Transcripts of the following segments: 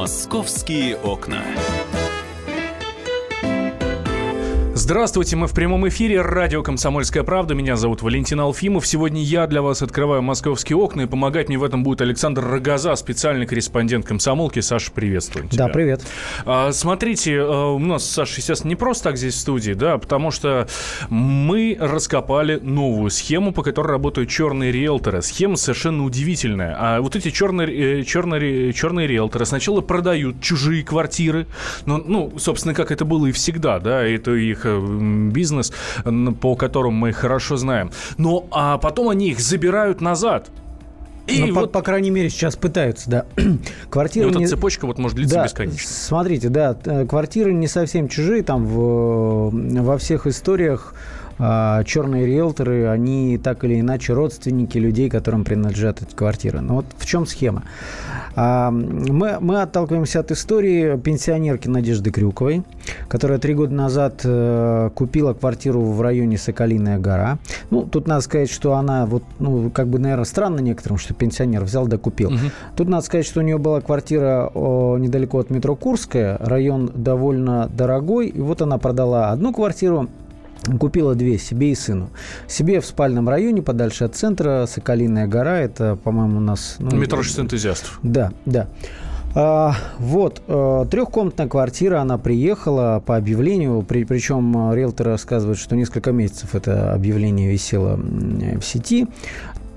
Московские окна. Здравствуйте, мы в прямом эфире. Радио «Комсомольская правда». Меня зовут Валентин Алфимов. Сегодня я для вас открываю московские окна, и помогать мне в этом будет Александр Рогоза, специальный корреспондент «Комсомолки». Саша, приветствую тебя. Да, привет. А, смотрите, а, у нас, Саша, естественно, не просто так здесь в студии, да, потому что мы раскопали новую схему, по которой работают черные риэлторы. Схема совершенно удивительная. А вот эти черные, э, черные, черные риэлторы сначала продают чужие квартиры, но, ну, собственно, как это было и всегда, да, это их э, бизнес, по которому мы хорошо знаем. Но а потом они их забирают назад. И ну, вот... по, по крайней мере, сейчас пытаются, да. Квартиры ну, не... эта цепочка вот может длиться да, бесконечно. Смотрите, да, квартиры не совсем чужие, там в, во всех историях черные риэлторы, они так или иначе родственники людей, которым принадлежат эти квартиры. Но вот в чем схема? А, мы, мы отталкиваемся от истории пенсионерки Надежды Крюковой, которая три года назад э, купила квартиру в районе Соколиная гора. Ну, тут надо сказать, что она, вот, ну, как бы, наверное, странно некоторым, что пенсионер взял да купил. Угу. Тут надо сказать, что у нее была квартира недалеко от метро Курская, район довольно дорогой, и вот она продала одну квартиру, Купила две, себе и сыну. Себе в спальном районе, подальше от центра, Соколиная гора, это, по-моему, у нас... Ну, Метро 6 энтузиастов. Да, да. А, вот, а, трехкомнатная квартира, она приехала по объявлению, при, причем риэлтор рассказывает, что несколько месяцев это объявление висело в сети.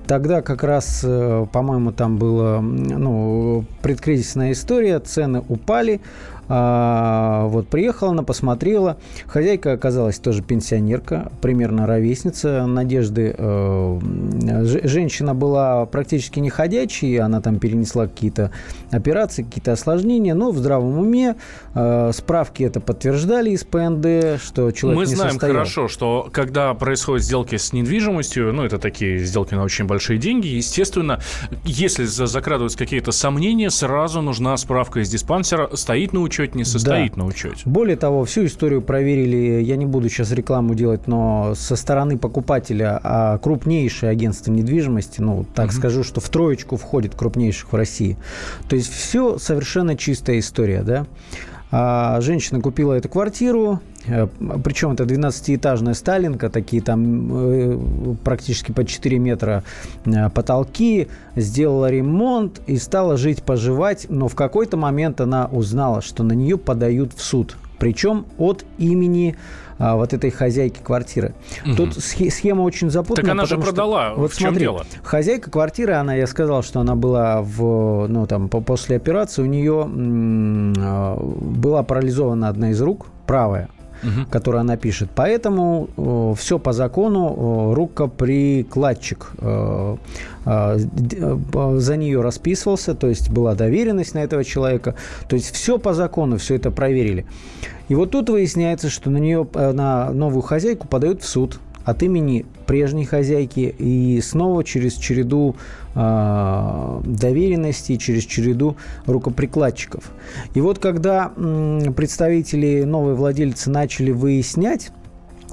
Тогда как раз, э, по-моему, там была ну, предкризисная история, цены упали, а, вот приехала она, посмотрела. Хозяйка оказалась тоже пенсионерка, примерно ровесница Надежды. Э, женщина была практически не ходячей, она там перенесла какие-то операции, какие-то осложнения, но в здравом уме. Э, справки это подтверждали из ПНД, что человек Мы не знаем состоял. хорошо, что когда происходят сделки с недвижимостью, ну, это такие сделки на очень большие деньги, естественно, если закрадываются какие-то сомнения, сразу нужна справка из диспансера, стоит на учете учете, не состоит да. на учете. Более того, всю историю проверили, я не буду сейчас рекламу делать, но со стороны покупателя а крупнейшее агентство недвижимости, ну, так угу. скажу, что в троечку входит крупнейших в России. То есть все совершенно чистая история, да. А женщина купила эту квартиру, э, причем это 12-этажная Сталинка, такие там э, практически по 4 метра э, потолки, сделала ремонт и стала жить, поживать, но в какой-то момент она узнала, что на нее подают в суд. Причем от имени а, вот этой хозяйки квартиры. Угу. Тут схема очень запутанная. Так она же продала. Что, вот в смотри, дело? Хозяйка квартиры, она, я сказал, что она была в, ну, там, после операции, у нее а, была парализована одна из рук, правая угу. которую она пишет. Поэтому э, все по закону, э, рукоприкладчик э, э, э, за нее расписывался, то есть была доверенность на этого человека. То есть все по закону, все это проверили. И вот тут выясняется, что на нее, э, на новую хозяйку подают в суд от имени прежней хозяйки и снова через череду э, доверенностей, через череду рукоприкладчиков. И вот когда э, представители новой владельцы начали выяснять,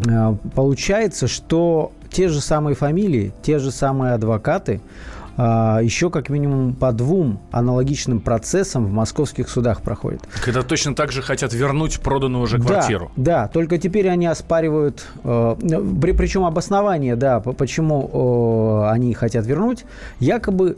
э, получается, что те же самые фамилии, те же самые адвокаты еще как минимум по двум аналогичным процессам в московских судах проходит. Когда точно так же хотят вернуть проданную уже квартиру. Да, да только теперь они оспаривают, э, при, причем обоснование, да, почему э, они хотят вернуть, якобы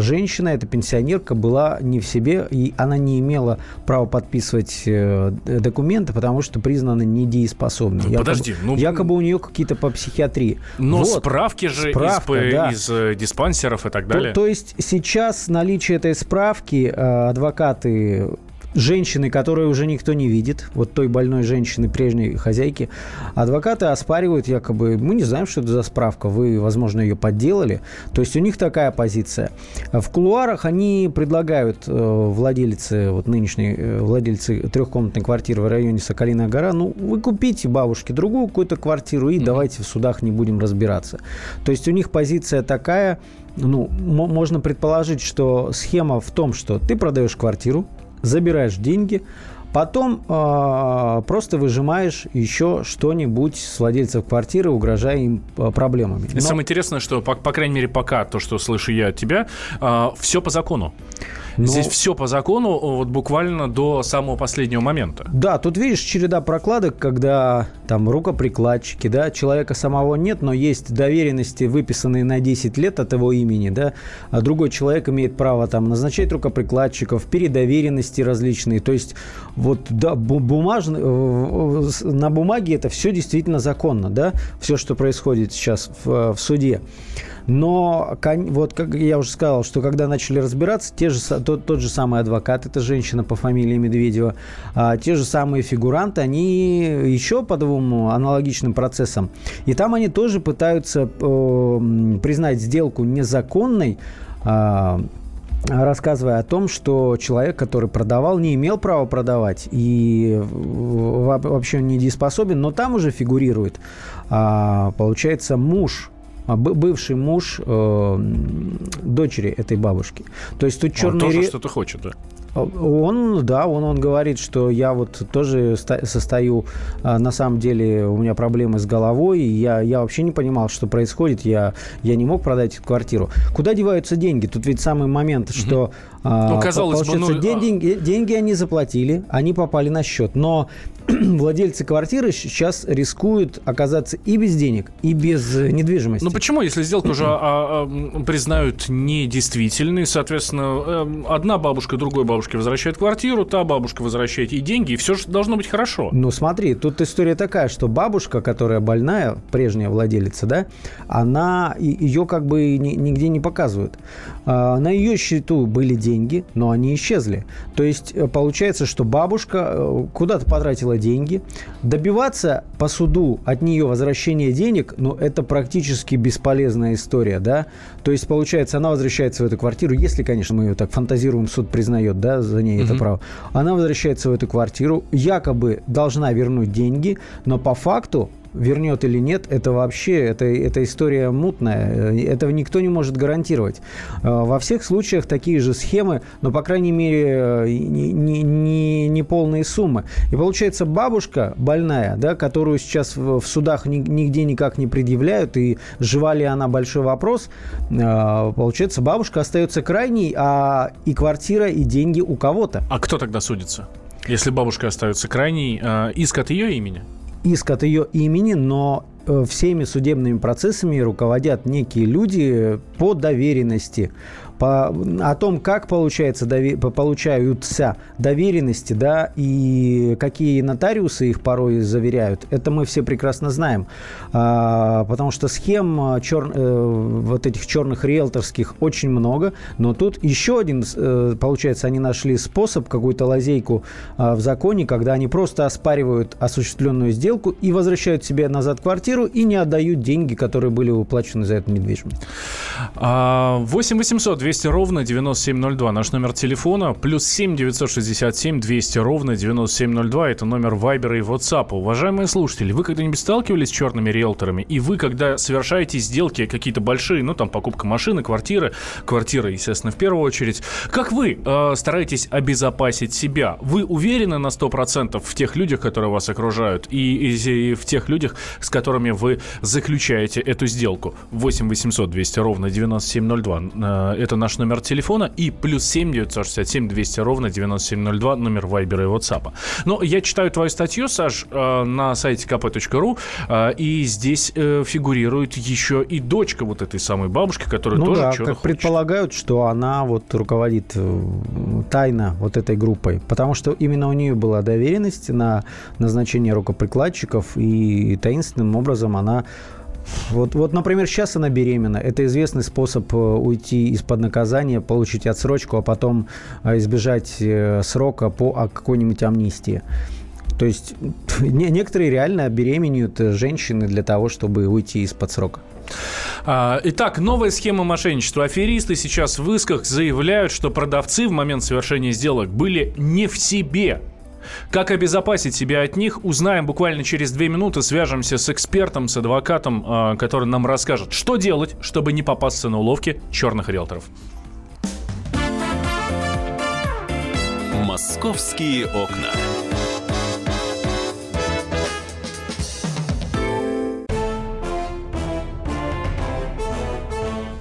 женщина, эта пенсионерка, была не в себе, и она не имела права подписывать э, документы, потому что признана недееспособной. Ну, якобы, подожди, ну... Якобы у нее какие-то по психиатрии. Но вот, справки же справка, из, да. из э, диспансеров и так далее. То, то есть сейчас наличие этой справки адвокаты женщины, которую уже никто не видит, вот той больной женщины, прежней хозяйки, адвокаты оспаривают якобы, мы не знаем, что это за справка, вы, возможно, ее подделали. То есть у них такая позиция. В кулуарах они предлагают э, владельцы, вот нынешней э, владельцы трехкомнатной квартиры в районе Соколиная гора, ну, вы купите бабушке другую какую-то квартиру и mm-hmm. давайте в судах не будем разбираться. То есть у них позиция такая, ну, можно предположить, что схема в том, что ты продаешь квартиру, забираешь деньги, Потом э, просто выжимаешь еще что-нибудь с владельцев квартиры, угрожая им э, проблемами. Но... Самое интересное, что, по, по крайней мере, пока то, что слышу я от тебя, э, все по закону. Но... Здесь все по закону, вот буквально до самого последнего момента. Да, тут видишь череда прокладок, когда там рукоприкладчики, да, человека самого нет, но есть доверенности, выписанные на 10 лет от его имени, да, а другой человек имеет право там назначать рукоприкладчиков, передоверенности различные. То есть вот да, бумажно, э, на бумаге это все действительно законно, да, все, что происходит сейчас в, в суде. Но вот как я уже сказал, что когда начали разбираться, те же, тот, тот же самый адвокат, это женщина по фамилии Медведева, а, те же самые фигуранты, они еще по двум аналогичным процессам. И там они тоже пытаются э, признать сделку незаконной, э, рассказывая о том, что человек, который продавал, не имел права продавать и вообще он недееспособен, но там уже фигурирует, а, получается, муж а, бывший муж э, дочери этой бабушки. То есть тут черный... Он тоже что-то хочет, да? Он, да, он, он говорит, что я вот тоже состою, а, на самом деле у меня проблемы с головой, я, я вообще не понимал, что происходит, я, я не мог продать эту квартиру. Куда деваются деньги? Тут ведь самый момент, что угу. ну, казалось получается, бы, ну... деньги, деньги они заплатили, они попали на счет, но владельцы квартиры сейчас рискуют оказаться и без денег, и без недвижимости. Ну почему, если сделку уже а, а, признают недействительной, соответственно, э, одна бабушка другой бабушке возвращает квартиру, та бабушка возвращает ей деньги, и все же должно быть хорошо. Ну смотри, тут история такая, что бабушка, которая больная, прежняя владелица, да, она ее как бы нигде не показывают. А, на ее счету были деньги, но они исчезли. То есть э, получается, что бабушка э, куда-то потратила деньги. Добиваться по суду от нее возвращения денег, ну, это практически бесполезная история, да. То есть, получается, она возвращается в эту квартиру, если, конечно, мы ее так фантазируем, суд признает, да, за ней это право. Она возвращается в эту квартиру, якобы должна вернуть деньги, но по факту вернет или нет, это вообще, это, это история мутная. Этого никто не может гарантировать. А, во всех случаях такие же схемы, но, по крайней мере, не, не, не, не полные суммы. И получается, бабушка больная, да, которую сейчас в судах нигде никак не предъявляют, и жива ли она, большой вопрос, получается, бабушка остается крайней, а и квартира, и деньги у кого-то. А кто тогда судится? Если бабушка остается крайней, иск от ее имени? Иск от ее имени, но э, всеми судебными процессами руководят некие люди по доверенности по, о том, как получается, получаются доверенности, да, и какие нотариусы их порой заверяют, это мы все прекрасно знаем. А, потому что схем чер, э, вот этих черных риэлторских очень много, но тут еще один, э, получается, они нашли способ, какую-то лазейку э, в законе, когда они просто оспаривают осуществленную сделку и возвращают себе назад квартиру и не отдают деньги, которые были уплачены за эту недвижимость. 8 800 200 ровно 9702. Наш номер телефона. Плюс 7 967 200 ровно 9702. Это номер Вайбера и WhatsApp. Уважаемые слушатели, вы когда-нибудь сталкивались с черными риэлторами? И вы, когда совершаете сделки какие-то большие, ну там покупка машины, квартиры, квартира, естественно, в первую очередь, как вы э, стараетесь обезопасить себя? Вы уверены на 100% в тех людях, которые вас окружают, и, и, и в тех людях, с которыми вы заключаете эту сделку? 8 800 200 ровно 9702. Э, это наш номер телефона. И плюс 7 967 200 ровно 9702 номер Вайбера и WhatsApp. Но я читаю твою статью, Саш, э, на сайте kp.ru, э, и здесь э, фигурирует еще и дочка вот этой самой бабушки, которая ну тоже да, хочет. предполагают, что она вот руководит тайно вот этой группой, потому что именно у нее была доверенность на назначение рукоприкладчиков, и таинственным образом она вот, вот, например, сейчас она беременна. Это известный способ э, уйти из-под наказания, получить отсрочку, а потом э, избежать э, срока по а, какой-нибудь амнистии. То есть некоторые реально беременеют женщины для того, чтобы уйти из-под срока. А, итак, новая схема мошенничества. Аферисты сейчас в исках заявляют, что продавцы в момент совершения сделок были не в себе. Как обезопасить себя от них, узнаем буквально через две минуты. Свяжемся с экспертом, с адвокатом, а, который нам расскажет, что делать, чтобы не попасться на уловки черных риэлторов. Московские окна.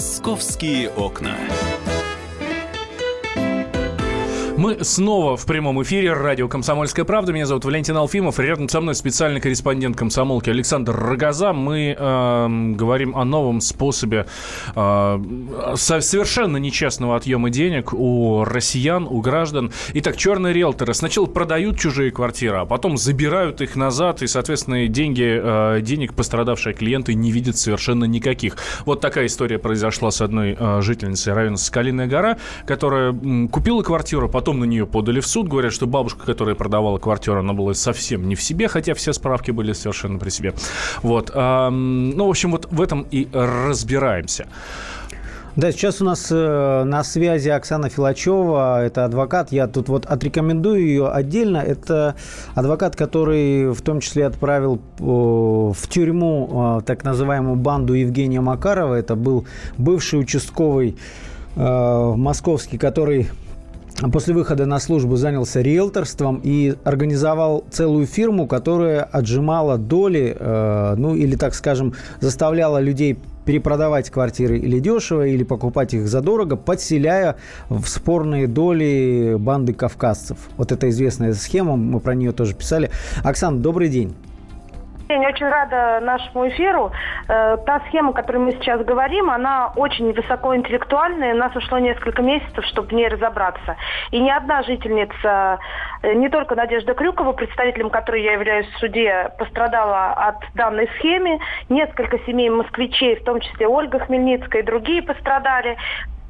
Московские окна. Мы снова в прямом эфире. Радио «Комсомольская правда». Меня зовут Валентин Алфимов. Рядом со мной специальный корреспондент комсомолки Александр Рогоза. Мы э, говорим о новом способе э, совершенно нечестного отъема денег у россиян, у граждан. Итак, черные риэлторы сначала продают чужие квартиры, а потом забирают их назад, и, соответственно, деньги, э, денег пострадавшие клиенты не видят совершенно никаких. Вот такая история произошла с одной э, жительницей района Скалиная гора, которая м, купила квартиру, потом Потом на нее подали в суд. Говорят, что бабушка, которая продавала квартиру, она была совсем не в себе, хотя все справки были совершенно при себе. Вот. Ну, в общем, вот в этом и разбираемся. Да, сейчас у нас э, на связи Оксана Филачева, это адвокат. Я тут вот отрекомендую ее отдельно. Это адвокат, который в том числе отправил в тюрьму э, так называемую банду Евгения Макарова. Это был бывший участковый э, московский, который после выхода на службу занялся риэлторством и организовал целую фирму, которая отжимала доли, э, ну или, так скажем, заставляла людей перепродавать квартиры или дешево, или покупать их задорого, подселяя в спорные доли банды кавказцев. Вот это известная схема, мы про нее тоже писали. Оксана, добрый день. Я очень рада нашему эфиру. Э, та схема, о которой мы сейчас говорим, она очень высокоинтеллектуальная. У нас ушло несколько месяцев, чтобы в ней разобраться. И ни одна жительница, э, не только Надежда Крюкова, представителем которой я являюсь в суде, пострадала от данной схемы. Несколько семей москвичей, в том числе Ольга Хмельницкая и другие пострадали.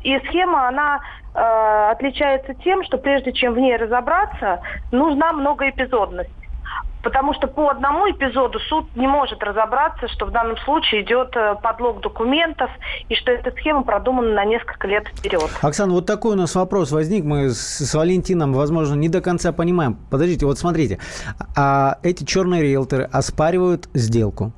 И схема, она э, отличается тем, что прежде чем в ней разобраться, нужна многоэпизодность. Потому что по одному эпизоду суд не может разобраться, что в данном случае идет э, подлог документов и что эта схема продумана на несколько лет вперед. Оксана, вот такой у нас вопрос возник. Мы с, с Валентином, возможно, не до конца понимаем. Подождите, вот смотрите. А эти черные риэлторы оспаривают сделку.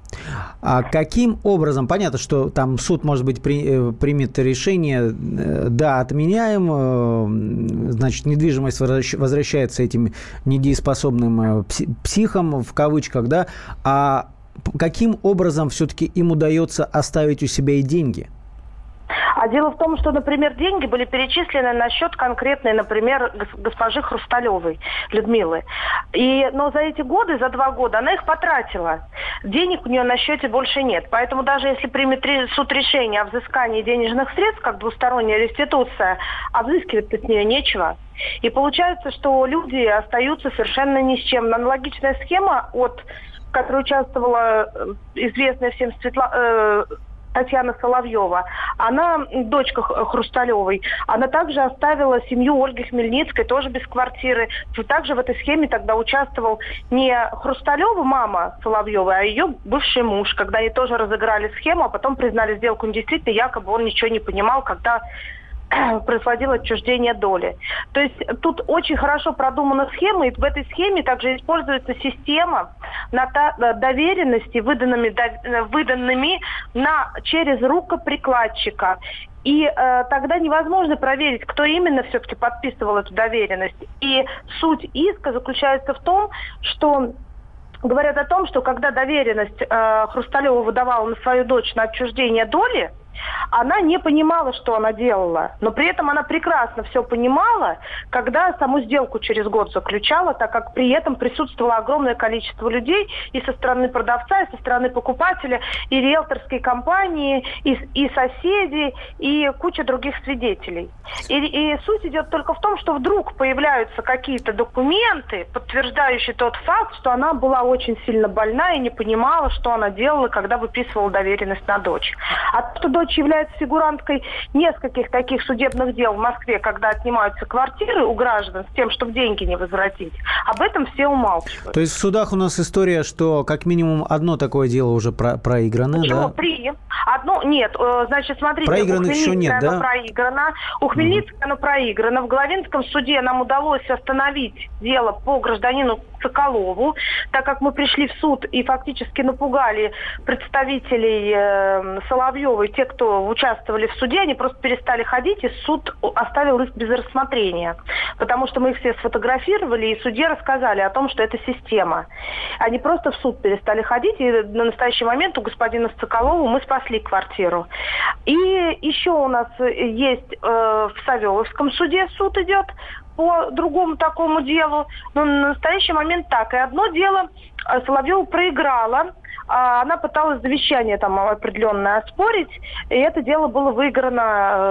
А каким образом, понятно, что там суд, может быть, при, э, примет решение, э, да, отменяем, значит, недвижимость возвращается этим недееспособным психам, успехом, в кавычках, да, а каким образом все-таки им удается оставить у себя и деньги? А дело в том, что, например, деньги были перечислены на счет конкретной, например, госпожи Хрусталевой Людмилы. И, но за эти годы, за два года, она их потратила. Денег у нее на счете больше нет. Поэтому даже если примет суд решение о взыскании денежных средств, как двусторонняя реституция, а взыскивать-то с нее нечего. И получается, что люди остаются совершенно ни с чем. Аналогичная схема от которой участвовала э, известная всем Светла, э, Татьяна Соловьева, она, дочка Хрусталевой, она также оставила семью Ольги Хмельницкой, тоже без квартиры. Также в этой схеме тогда участвовал не Хрусталева, мама Соловьевой, а ее бывший муж, когда они тоже разыграли схему, а потом признали сделку недействительной, якобы он ничего не понимал, когда происходило отчуждение доли. То есть тут очень хорошо продумана схема, и в этой схеме также используется система доверенности, выданными, выданными на, через рукоприкладчика. И э, тогда невозможно проверить, кто именно все-таки подписывал эту доверенность. И суть иска заключается в том, что говорят о том, что когда доверенность э, Хрусталева выдавала на свою дочь на отчуждение доли, она не понимала, что она делала. Но при этом она прекрасно все понимала, когда саму сделку через год заключала, так как при этом присутствовало огромное количество людей и со стороны продавца, и со стороны покупателя, и риэлторской компании, и, и соседи, и куча других свидетелей. И, и суть идет только в том, что вдруг появляются какие-то документы, подтверждающие тот факт, что она была очень сильно больна и не понимала, что она делала, когда выписывала доверенность на дочь. А то, дочь является фигуранткой нескольких таких судебных дел в Москве, когда отнимаются квартиры у граждан с тем, чтобы деньги не возвратить. Об этом все умалчивают. То есть в судах у нас история, что как минимум одно такое дело уже про проиграно, Почему? да? Три. Одно, нет, э, значит, смотрите. Проигранных еще нет, да? проиграно. У Хмельницкого оно проиграно. В Главинском суде нам удалось остановить дело по гражданину Соколову, так как мы пришли в суд и фактически напугали представителей э, Соловьева и те, кто участвовали в суде, они просто перестали ходить, и суд оставил их без рассмотрения. Потому что мы их все сфотографировали, и суде рассказали о том, что это система. Они просто в суд перестали ходить, и на настоящий момент у господина Соколова мы спасли квартиру. И еще у нас есть э, в Савеловском суде суд идет, по другому такому делу. Но на настоящий момент так. И одно дело э, Соловьева проиграла, а она пыталась завещание там определенное оспорить, и это дело было выиграно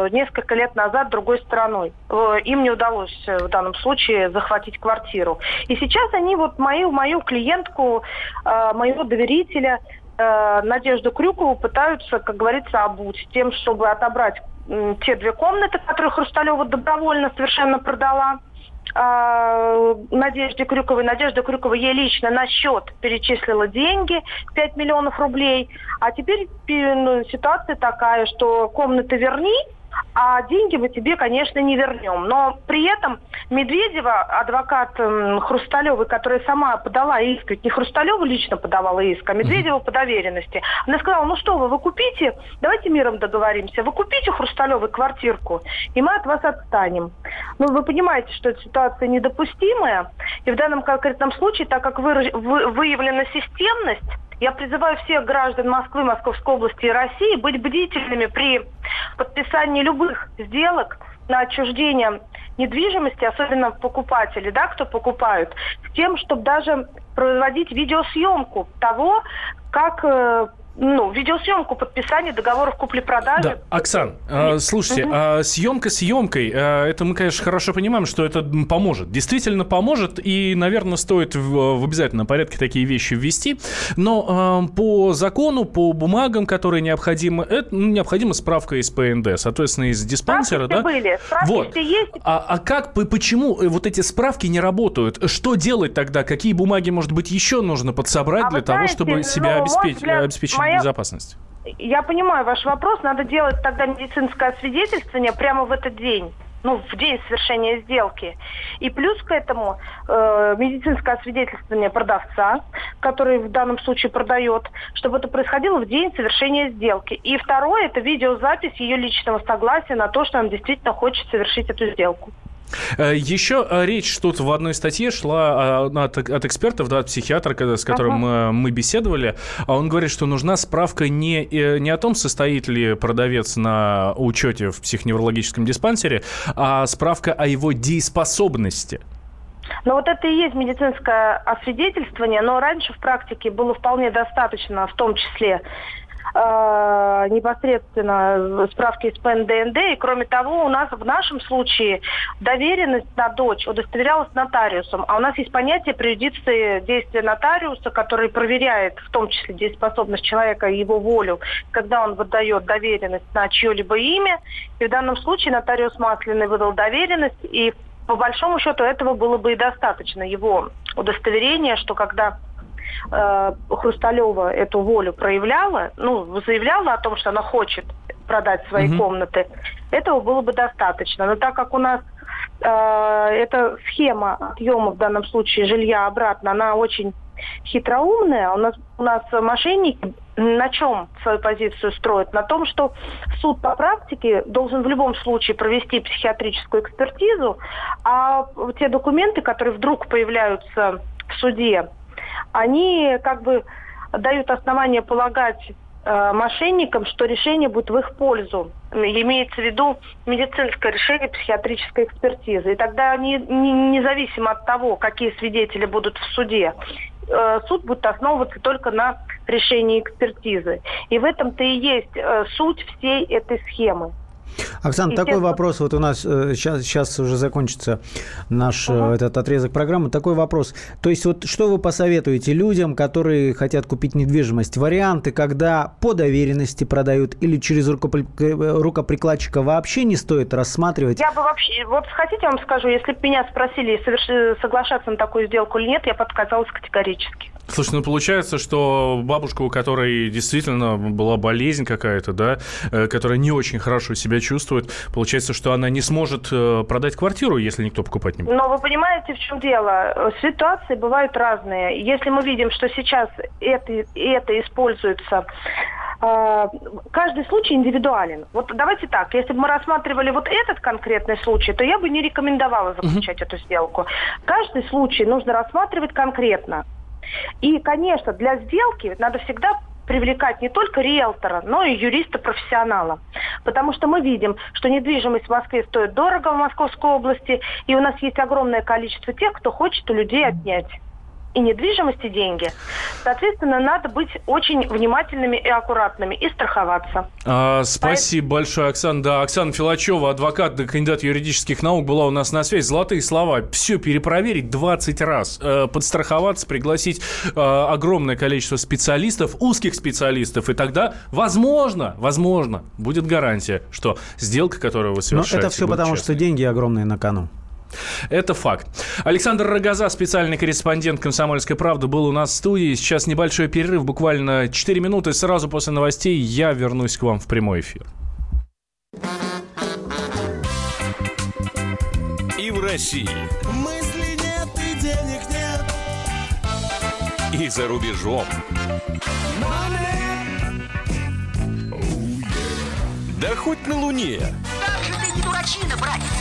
э, несколько лет назад другой стороной. Э, им не удалось в данном случае захватить квартиру. И сейчас они вот мою, мою клиентку, моего доверителя, Надежду Крюкову пытаются, как говорится, обуть тем, чтобы отобрать те две комнаты, которые Хрусталева добровольно совершенно продала. А, Надежде Крюковой. Надежда Крюкова ей лично на счет перечислила деньги, 5 миллионов рублей. А теперь ну, ситуация такая, что комнаты верни, а деньги мы тебе, конечно, не вернем. Но при этом Медведева, адвокат Хрусталевой, которая сама подала иск, не Хрусталева лично подавала иск, а Медведева по доверенности, она сказала, ну что вы, вы купите, давайте миром договоримся, вы купите Хрусталевой квартирку, и мы от вас отстанем. Ну, вы понимаете, что эта ситуация недопустимая, и в данном конкретном случае, так как выявлена системность, я призываю всех граждан Москвы, Московской области и России быть бдительными при подписании любых сделок на отчуждение недвижимости, особенно покупатели, да, кто покупают, с тем, чтобы даже производить видеосъемку того, как э, ну, видеосъемку подписания договоров купли-продажи. Да, Оксан, э, слушайте, угу. э, съемка съемкой, э, это мы, конечно, хорошо понимаем, что это поможет. Действительно поможет, и, наверное, стоит в, в обязательном порядке такие вещи ввести. Но э, по закону, по бумагам, которые необходимы, это, ну, необходима справка из ПНД, соответственно, из диспансера, справки да? были, справки вот. все есть. А, а как, почему вот эти справки не работают? Что делать тогда? Какие бумаги, может быть, еще нужно подсобрать а для того, знаете, чтобы себя ну, обеспечить, взгляд, обеспечить моя... безопасность? Я понимаю ваш вопрос. Надо делать тогда медицинское освидетельствование прямо в этот день ну, в день совершения сделки. И плюс к этому э, медицинское освидетельствование продавца, который в данном случае продает, чтобы это происходило в день совершения сделки. И второе, это видеозапись ее личного согласия на то, что он действительно хочет совершить эту сделку. Э, Еще э, речь тут в одной статье шла э, от, от экспертов, да, от психиатра, с которым ага. мы беседовали. А он говорит, что нужна справка не, не о том, состоит ли продавец на учете в психоневрологическом диспансере, а справка о его дееспособности. Но вот это и есть медицинское освидетельствование, но раньше в практике было вполне достаточно, в том числе э, непосредственно справки из ПНДНД. И кроме того, у нас в нашем случае доверенность на дочь удостоверялась нотариусом. А у нас есть понятие преюдиции действия нотариуса, который проверяет в том числе дееспособность человека и его волю, когда он выдает доверенность на чье-либо имя. И в данном случае нотариус Масляный выдал доверенность, и по большому счету этого было бы и достаточно, его удостоверения, что когда э, Хрусталева эту волю проявляла, ну, заявляла о том, что она хочет продать свои угу. комнаты, этого было бы достаточно. Но так как у нас э, эта схема отъема в данном случае жилья обратно, она очень хитроумная. У нас, у нас мошенники на чем свою позицию строят? На том, что суд по практике должен в любом случае провести психиатрическую экспертизу, а те документы, которые вдруг появляются в суде, они как бы дают основание полагать э, мошенникам, что решение будет в их пользу. Имеется в виду медицинское решение психиатрической экспертизы. И тогда они, не, независимо от того, какие свидетели будут в суде, э, суд будет основываться только на решении экспертизы. И в этом-то и есть э, суть всей этой схемы. Оксана, такой вопрос. Вот у нас сейчас, сейчас уже закончится наш uh этот отрезок программы. Такой вопрос. То есть вот что вы посоветуете людям, которые хотят купить недвижимость? Варианты, когда по доверенности продают или через рукоприкладчика вообще не стоит рассматривать? Я бы вообще... Вот хотите, я вам скажу, если бы меня спросили, соверш... соглашаться на такую сделку или нет, я бы отказалась категорически. Слушай, ну получается, что бабушка, у которой действительно была болезнь какая-то, да, э, которая не очень хорошо себя чувствует, получается, что она не сможет э, продать квартиру, если никто покупать не будет. Но вы понимаете, в чем дело? Ситуации бывают разные. Если мы видим, что сейчас это, это используется э, каждый случай индивидуален. Вот давайте так, если бы мы рассматривали вот этот конкретный случай, то я бы не рекомендовала заключать uh-huh. эту сделку. Каждый случай нужно рассматривать конкретно. И, конечно, для сделки надо всегда привлекать не только риэлтора, но и юриста-профессионала. Потому что мы видим, что недвижимость в Москве стоит дорого в Московской области, и у нас есть огромное количество тех, кто хочет у людей отнять и недвижимости деньги. Соответственно, надо быть очень внимательными и аккуратными и страховаться. А, спасибо Поэтому... большое, Оксана. Да, Оксана Филачева, адвокат, да, кандидат юридических наук, была у нас на связи. Золотые слова. Все перепроверить 20 раз. Э, подстраховаться, пригласить э, огромное количество специалистов, узких специалистов. И тогда, возможно, возможно, будет гарантия, что сделка, которую вы совершаете... Но это все потому, честной. что деньги огромные на кону. Это факт. Александр Рогоза, специальный корреспондент «Комсомольской правды», был у нас в студии. Сейчас небольшой перерыв, буквально 4 минуты. Сразу после новостей я вернусь к вам в прямой эфир. И в России. Мысли нет и денег нет. И за рубежом. Да хоть на Луне. Как же ты не дурачина, братец,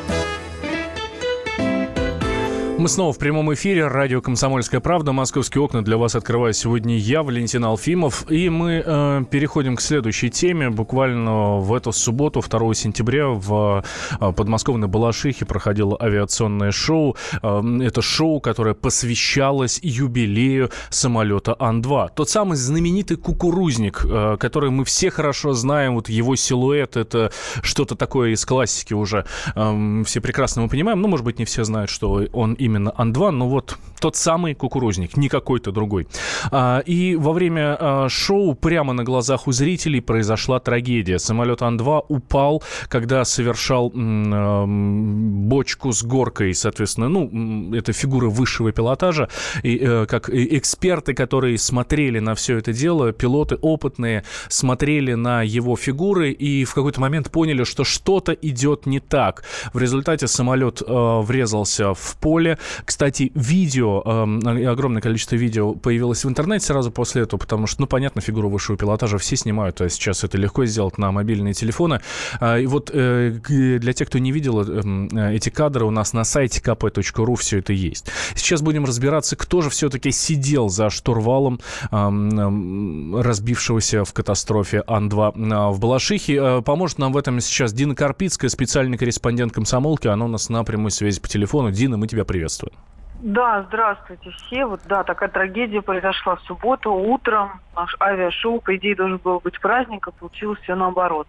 Мы снова в прямом эфире. Радио «Комсомольская правда». Московские окна для вас открываю сегодня я, Валентин Алфимов. И мы э, переходим к следующей теме. Буквально в эту субботу, 2 сентября, в э, подмосковной Балашихе проходило авиационное шоу. Э, это шоу, которое посвящалось юбилею самолета Ан-2. Тот самый знаменитый кукурузник, э, который мы все хорошо знаем. Вот его силуэт — это что-то такое из классики уже. Э, все прекрасно мы понимаем. Ну, может быть, не все знают, что он именно именно Ан-2, но вот тот самый кукурузник, не какой-то другой. А, и во время а, шоу прямо на глазах у зрителей произошла трагедия. Самолет Ан-2 упал, когда совершал бочку с горкой, соответственно, ну, это фигура высшего пилотажа, и э, как эксперты, которые смотрели на все это дело, пилоты опытные, смотрели на его фигуры и в какой-то момент поняли, что что-то идет не так. В результате самолет врезался в поле, кстати, видео, э, огромное количество видео появилось в интернете сразу после этого, потому что, ну, понятно, фигуру высшего пилотажа все снимают, а сейчас это легко сделать на мобильные телефоны. А, и вот э, для тех, кто не видел э, эти кадры, у нас на сайте kp.ru все это есть. Сейчас будем разбираться, кто же все-таки сидел за штурвалом э, разбившегося в катастрофе Ан-2 в Балашихе. Э, поможет нам в этом сейчас Дина Карпицкая, специальный корреспондент комсомолки. Она у нас на прямой связи по телефону. Дина, мы тебя приветствуем. Да, здравствуйте все. Вот да, такая трагедия произошла в субботу утром. Наш авиашоу, по идее, должен был быть праздник, а получилось все наоборот.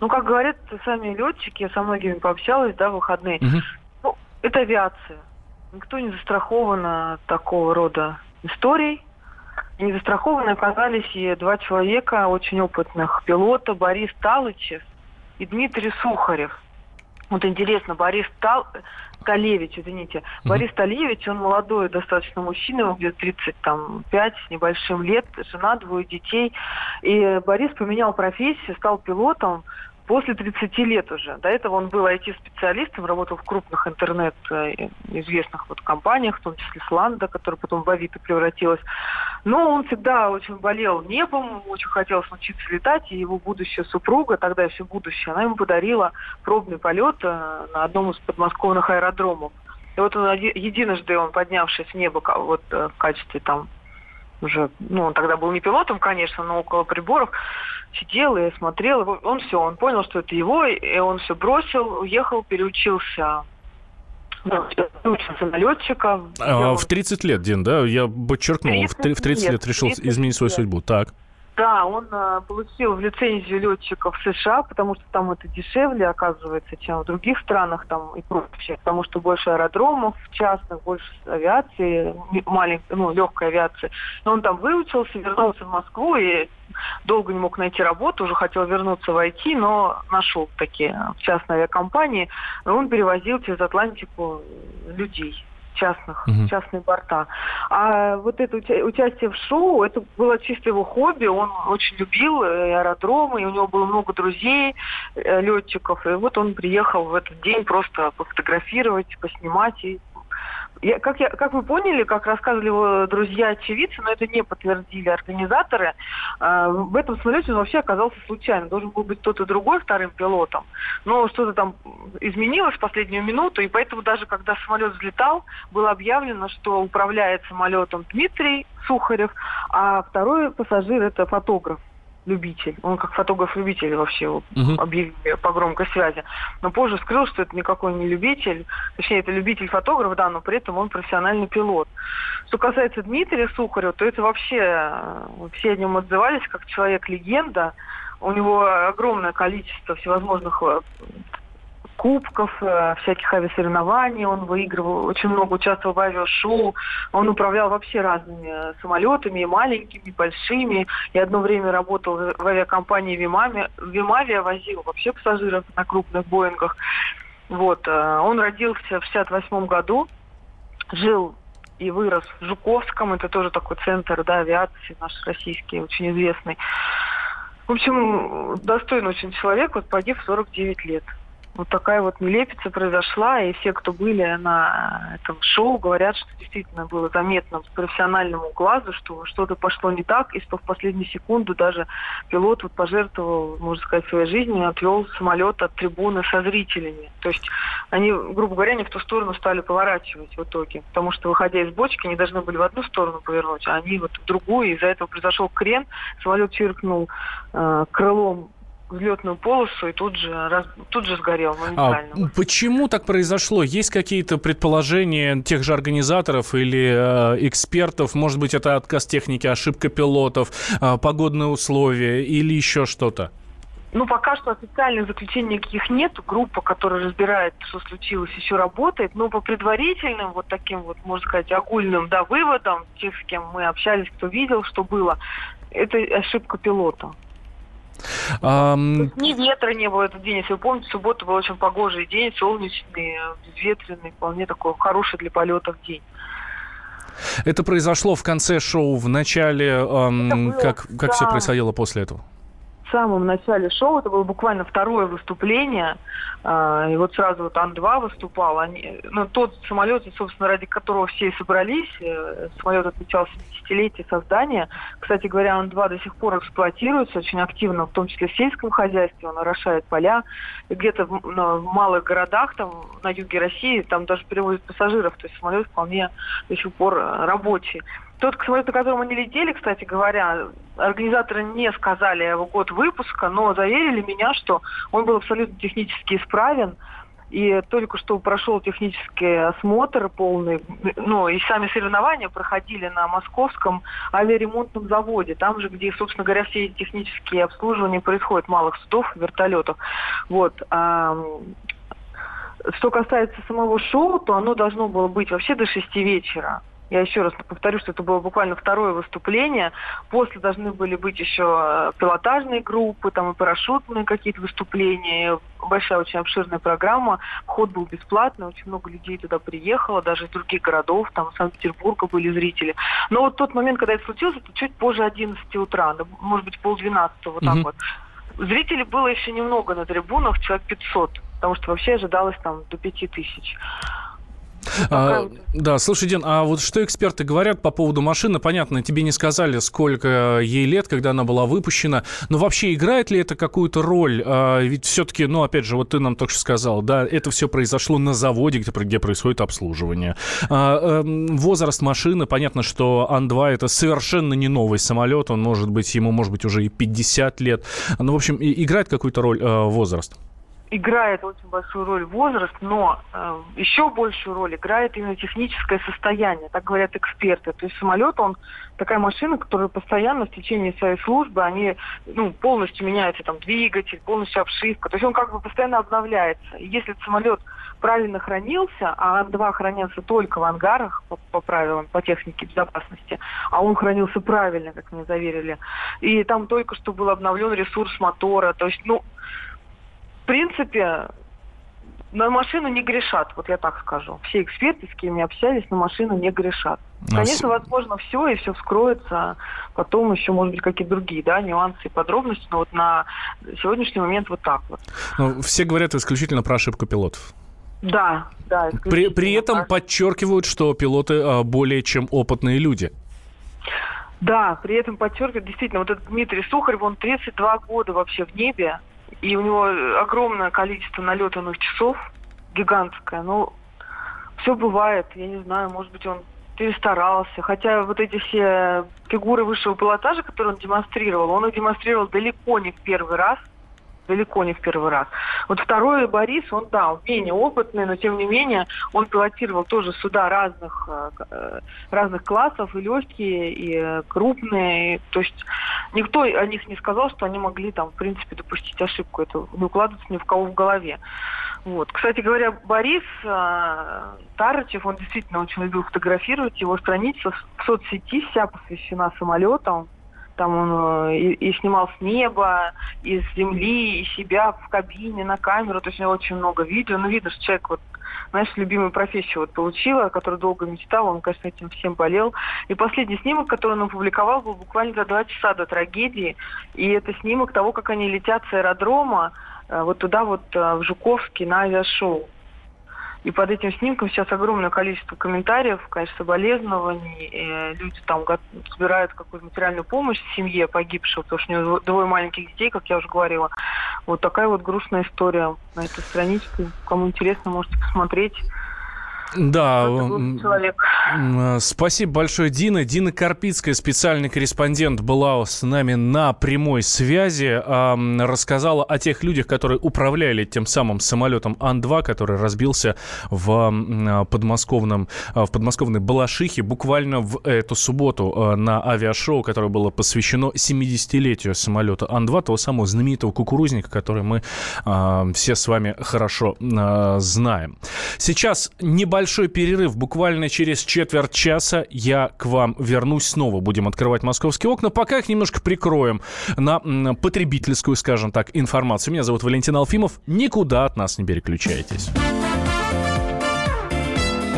Ну, как говорят сами летчики, я со многими пообщалась, да, в выходные. Угу. Ну, это авиация. Никто не застрахован от такого рода историй. Не застрахованы оказались и два человека, очень опытных пилота, Борис Талычев и Дмитрий Сухарев. Вот интересно, Борис Тал... Талевич, извините. Mm-hmm. Борис Талевич, он молодой достаточно мужчина, ему где-то 35 с небольшим лет, жена, двое детей. И Борис поменял профессию, стал пилотом после 30 лет уже. До этого он был IT-специалистом, работал в крупных интернет-известных э, вот компаниях, в том числе Сланда, которая потом в Авито превратилась. Но он всегда очень болел небом, очень хотел научиться летать, и его будущая супруга, тогда еще будущая, она ему подарила пробный полет э, на одном из подмосковных аэродромов. И вот он единожды, он поднявшись в небо вот э, в качестве там уже, ну, он тогда был не пилотом, конечно, но около приборов, сидел и смотрел. Он все, он понял, что это его, и он все бросил, уехал, переучился учился на летчика. А, в 30 лет, Дин, да? Я подчеркнул, в 30 лет, лет решил 30 изменить свою лет. судьбу. Так. Да, он э, получил лицензию летчиков в США, потому что там это дешевле, оказывается, чем в других странах там и проще, потому что больше аэродромов частных, больше авиации, маленькой, ну, легкой авиации. Но он там выучился, вернулся в Москву и долго не мог найти работу, уже хотел вернуться в IT, но нашел такие в частной авиакомпании. Он перевозил через Атлантику людей частных, угу. частные борта. А вот это уча- участие в шоу, это было чисто его хобби. Он очень любил э, аэродромы, и у него было много друзей, э, летчиков. И вот он приехал в этот день просто пофотографировать, поснимать и я, как, я, как вы поняли, как рассказывали его друзья очевидцы, но это не подтвердили организаторы, э, в этом самолете он вообще оказался случайно. Должен был быть кто-то другой вторым пилотом, но что-то там изменилось в последнюю минуту, и поэтому даже когда самолет взлетал, было объявлено, что управляет самолетом Дмитрий Сухарев, а второй пассажир это фотограф любитель. Он как фотограф-любитель вообще его uh-huh. объявили по громкой связи. Но позже скрыл, что это никакой не любитель. Точнее, это любитель-фотограф, да, но при этом он профессиональный пилот. Что касается Дмитрия Сухарева, то это вообще... Э, все о нем отзывались как человек-легенда. У него огромное количество всевозможных э, кубков, э, всяких авиасоревнований, он выигрывал, очень много участвовал в авиашоу, он управлял вообще разными э, самолетами, и маленькими, и большими, и одно время работал в авиакомпании Вимавия, Вимавия возил вообще пассажиров на крупных Боингах. Вот, э, он родился в 68 году, жил и вырос в Жуковском, это тоже такой центр да, авиации наш российский, очень известный. В общем, достойный очень человек, вот погиб в 49 лет вот такая вот нелепица произошла, и все, кто были на этом шоу, говорят, что действительно было заметно с профессиональному глазу, что что-то пошло не так, и что в последнюю секунду даже пилот вот пожертвовал, можно сказать, своей жизнью отвел самолет от трибуны со зрителями. То есть они, грубо говоря, не в ту сторону стали поворачивать в итоге, потому что, выходя из бочки, они должны были в одну сторону повернуть, а они вот в другую, и из-за этого произошел крен, самолет чиркнул э, крылом взлетную полосу и тут же, раз, тут же сгорел моментально. А почему так произошло? Есть какие-то предположения тех же организаторов или э, экспертов? Может быть, это отказ техники, ошибка пилотов, э, погодные условия или еще что-то? Ну, пока что официальных заключений никаких нет. Группа, которая разбирает, что случилось, еще работает. Но по предварительным, вот таким вот, можно сказать, огульным да, выводам, тех, с кем мы общались, кто видел, что было, это ошибка пилота. А, Ни ветра не было этот день. Если вы помните, суббота был очень погожий день, солнечный, безветренный, вполне такой хороший для полетов день. Это произошло в конце шоу, в начале, эм, было, как, как да. все происходило после этого? В самом начале шоу, это было буквально второе выступление, э, и вот сразу вот Ан-2 выступал, они, ну, тот самолет, собственно, ради которого все и собрались, э, самолет отмечал 70-летие создания. Кстати говоря, Ан-2 до сих пор эксплуатируется очень активно, в том числе в сельском хозяйстве, он орошает поля, и где-то в, в малых городах, там, на юге России, там даже перевозят пассажиров, то есть самолет вполне до сих пор э, рабочий. Тот самолет, на котором они летели, кстати говоря, организаторы не сказали его год выпуска, но заверили меня, что он был абсолютно технически исправен. И только что прошел технический осмотр полный, ну и сами соревнования проходили на московском авиаремонтном заводе, там же, где, собственно говоря, все технические обслуживания происходят малых судов, вертолетов. Вот. Что касается самого шоу, то оно должно было быть вообще до шести вечера. Я еще раз повторю, что это было буквально второе выступление. После должны были быть еще э, пилотажные группы, там и парашютные какие-то выступления. Большая очень обширная программа. Вход был бесплатный, очень много людей туда приехало, даже из других городов, там из Санкт-Петербурга были зрители. Но вот тот момент, когда это случилось, это чуть позже 11 утра, может быть, полдвенадцатого, вот так вот. Зрителей было еще немного на трибунах, человек 500, потому что вообще ожидалось там до 5 тысяч. А. Да, слушай, Дин, а вот что эксперты говорят по поводу машины? Понятно, тебе не сказали, сколько ей лет, когда она была выпущена. Но вообще играет ли это какую-то роль? А, ведь все-таки, ну, опять же, вот ты нам только что сказал, да, это все произошло на заводе, где, где происходит обслуживание. А, а, возраст машины, понятно, что Ан-2 это совершенно не новый самолет, он может быть, ему может быть уже и 50 лет. Ну, в общем, играет какую-то роль а, возраст? Играет очень большую роль возраст, но э, еще большую роль играет именно техническое состояние, так говорят эксперты. То есть самолет, он такая машина, которая постоянно в течение своей службы, они ну, полностью меняются, там, двигатель, полностью обшивка. То есть он как бы постоянно обновляется. И если самолет правильно хранился, а Ан-2 хранился только в ангарах по, по правилам, по технике безопасности, а он хранился правильно, как мне заверили, и там только что был обновлен ресурс мотора, то есть, ну, принципе, на машину не грешат, вот я так скажу. Все эксперты, с кем я общались, на машину не грешат. Конечно, возможно, все, и все вскроется. Потом еще, может быть, какие-то другие да, нюансы и подробности. Но вот на сегодняшний момент вот так вот. Ну, все говорят исключительно про ошибку пилотов. Да, да. При, при этом так. подчеркивают, что пилоты а, более чем опытные люди. Да, при этом подчеркивают, действительно, вот этот Дмитрий Сухарев, он 32 года вообще в небе, и у него огромное количество налетанных часов, гигантское. Ну, все бывает, я не знаю, может быть, он перестарался. Хотя вот эти все фигуры высшего пилотажа, которые он демонстрировал, он их демонстрировал далеко не в первый раз – далеко не в первый раз. Вот второй Борис, он, да, он менее опытный, но тем не менее он пилотировал тоже суда разных, э, разных классов, и легкие, и э, крупные. То есть никто о них не сказал, что они могли там, в принципе, допустить ошибку. Это не укладывается ни в кого в голове. Вот. Кстати говоря, Борис э, Тарычев, он действительно очень любил фотографировать. Его страница в соцсети вся посвящена самолетам. Там он э, и, и снимал с неба, из земли, и себя в кабине, на камеру. То есть у него очень много видео. Ну, видно, что человек вот знаешь, любимую профессию вот получила, которую долго мечтал, он, конечно, этим всем болел. И последний снимок, который он опубликовал, был буквально за два часа до трагедии. И это снимок того, как они летят с аэродрома э, вот туда вот э, в Жуковский на авиашоу. И под этим снимком сейчас огромное количество комментариев, конечно, соболезнований. И люди там собирают какую-то материальную помощь семье погибшего, потому что у него двое маленьких детей, как я уже говорила. Вот такая вот грустная история на этой страничке. Кому интересно, можете посмотреть. Да, человек. спасибо большое, Дина. Дина Карпицкая, специальный корреспондент, была с нами на прямой связи. Рассказала о тех людях, которые управляли тем самым самолетом Ан-2, который разбился в подмосковном, в подмосковной Балашихе буквально в эту субботу а, на авиашоу, которое было посвящено 70-летию самолета Ан-2, того самого знаменитого кукурузника, который мы а, все с вами хорошо а, знаем. Сейчас небольшой небольшой перерыв. Буквально через четверть часа я к вам вернусь снова. Будем открывать московские окна. Пока их немножко прикроем на потребительскую, скажем так, информацию. Меня зовут Валентин Алфимов. Никуда от нас не переключайтесь.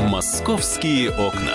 Московские окна.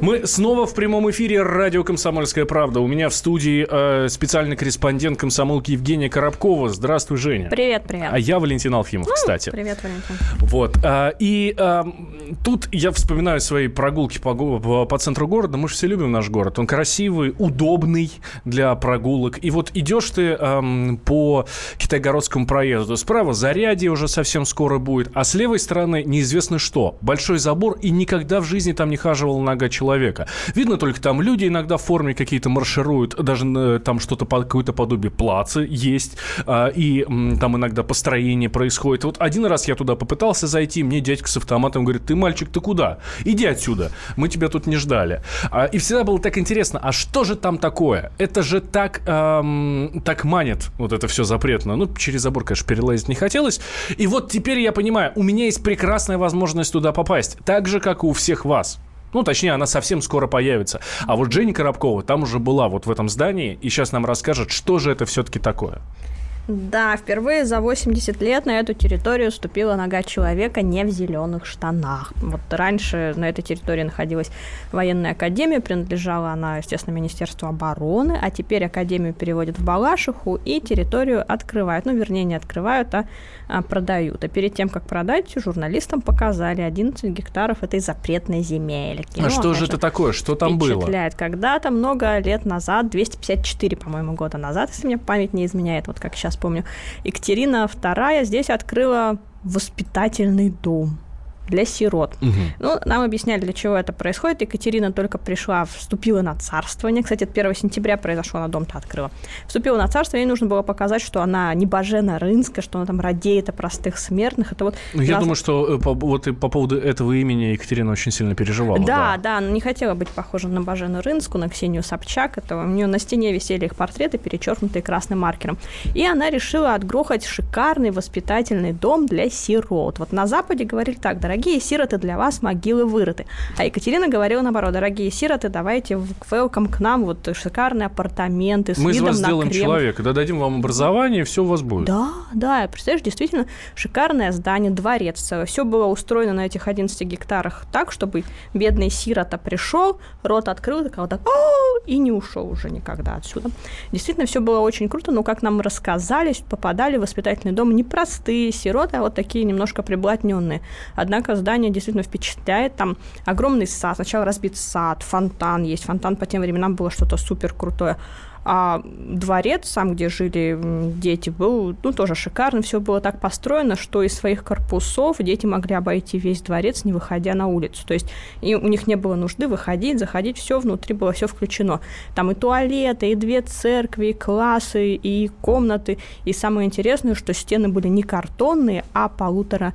Мы снова в прямом эфире радио «Комсомольская правда». У меня в студии э, специальный корреспондент комсомолки Евгения Коробкова. Здравствуй, Женя. Привет, привет. А я Валентин Алфимов, кстати. Привет, Валентин. Вот. А, и а, тут я вспоминаю свои прогулки по, по, по центру города. Мы же все любим наш город. Он красивый, удобный для прогулок. И вот идешь ты а, по Китайгородскому проезду. Справа Зарядье уже совсем скоро будет. А с левой стороны неизвестно что. Большой забор, и никогда в жизни там не хаживала нога человека человека. Видно только там люди иногда в форме какие-то маршируют, даже э, там что-то, какое-то подобие плаца есть, а, и там иногда построение происходит. Вот один раз я туда попытался зайти, мне дядька с автоматом говорит, ты, мальчик, ты куда? Иди отсюда, мы тебя тут не ждали. А, и всегда было так интересно, а что же там такое? Это же так, эм, так манит, вот это все запретно. Ну, через забор, конечно, перелазить не хотелось. И вот теперь я понимаю, у меня есть прекрасная возможность туда попасть, так же, как и у всех вас. Ну, точнее, она совсем скоро появится. А вот Женя Коробкова там уже была вот в этом здании, и сейчас нам расскажет, что же это все-таки такое. Да, впервые за 80 лет на эту территорию ступила нога человека не в зеленых штанах. Вот раньше на этой территории находилась военная академия, принадлежала она, естественно, Министерству обороны, а теперь академию переводят в Балашиху и территорию открывают. Ну, вернее, не открывают, а, а продают. А перед тем, как продать, журналистам показали 11 гектаров этой запретной земельки. А ну, что же это такое? Что там было? Когда-то много лет назад, 254, по-моему, года назад, если мне память не изменяет, вот как сейчас помню, Екатерина II здесь открыла воспитательный дом для сирот. Угу. Ну, нам объясняли, для чего это происходит. Екатерина только пришла, вступила на царствование. Кстати, это 1 сентября произошло, она дом-то открыла. Вступила на царство, ей нужно было показать, что она не божена рынская, что она там радеет о простых смертных. Это вот ну, я раз... думаю, что э, по, вот и по поводу этого имени Екатерина очень сильно переживала. Да, да, да, она не хотела быть похожа на божену рынскую, на Ксению Собчак. Это у нее на стене висели их портреты, перечеркнутые красным маркером. И она решила отгрохать шикарный воспитательный дом для сирот. Вот на Западе говорили так, дорогие дорогие сироты, для вас могилы вырыты. А Екатерина говорила наоборот, дорогие сироты, давайте в welcome к нам, вот шикарные апартаменты с Мы видом из вас сделаем Кремль. человека, дадим вам образование, и все у вас будет. Да, да, представляешь, действительно шикарное здание, дворец. Все было устроено на этих 11 гектарах так, чтобы бедный сирота пришел, рот открыл, такой так, и не ушел уже никогда отсюда. Действительно, все было очень круто, но, как нам рассказали, попадали в воспитательный дом не простые сироты, а вот такие немножко приблотненные. Однако Однако здание действительно впечатляет. Там огромный сад. Сначала разбит сад, фонтан есть. Фонтан по тем временам было что-то супер крутое. А дворец, сам, где жили дети, был ну, тоже шикарный. Все было так построено, что из своих корпусов дети могли обойти весь дворец, не выходя на улицу. То есть и у них не было нужды выходить, заходить, все внутри было все включено. Там и туалеты, и две церкви, и классы, и комнаты. И самое интересное, что стены были не картонные, а полутора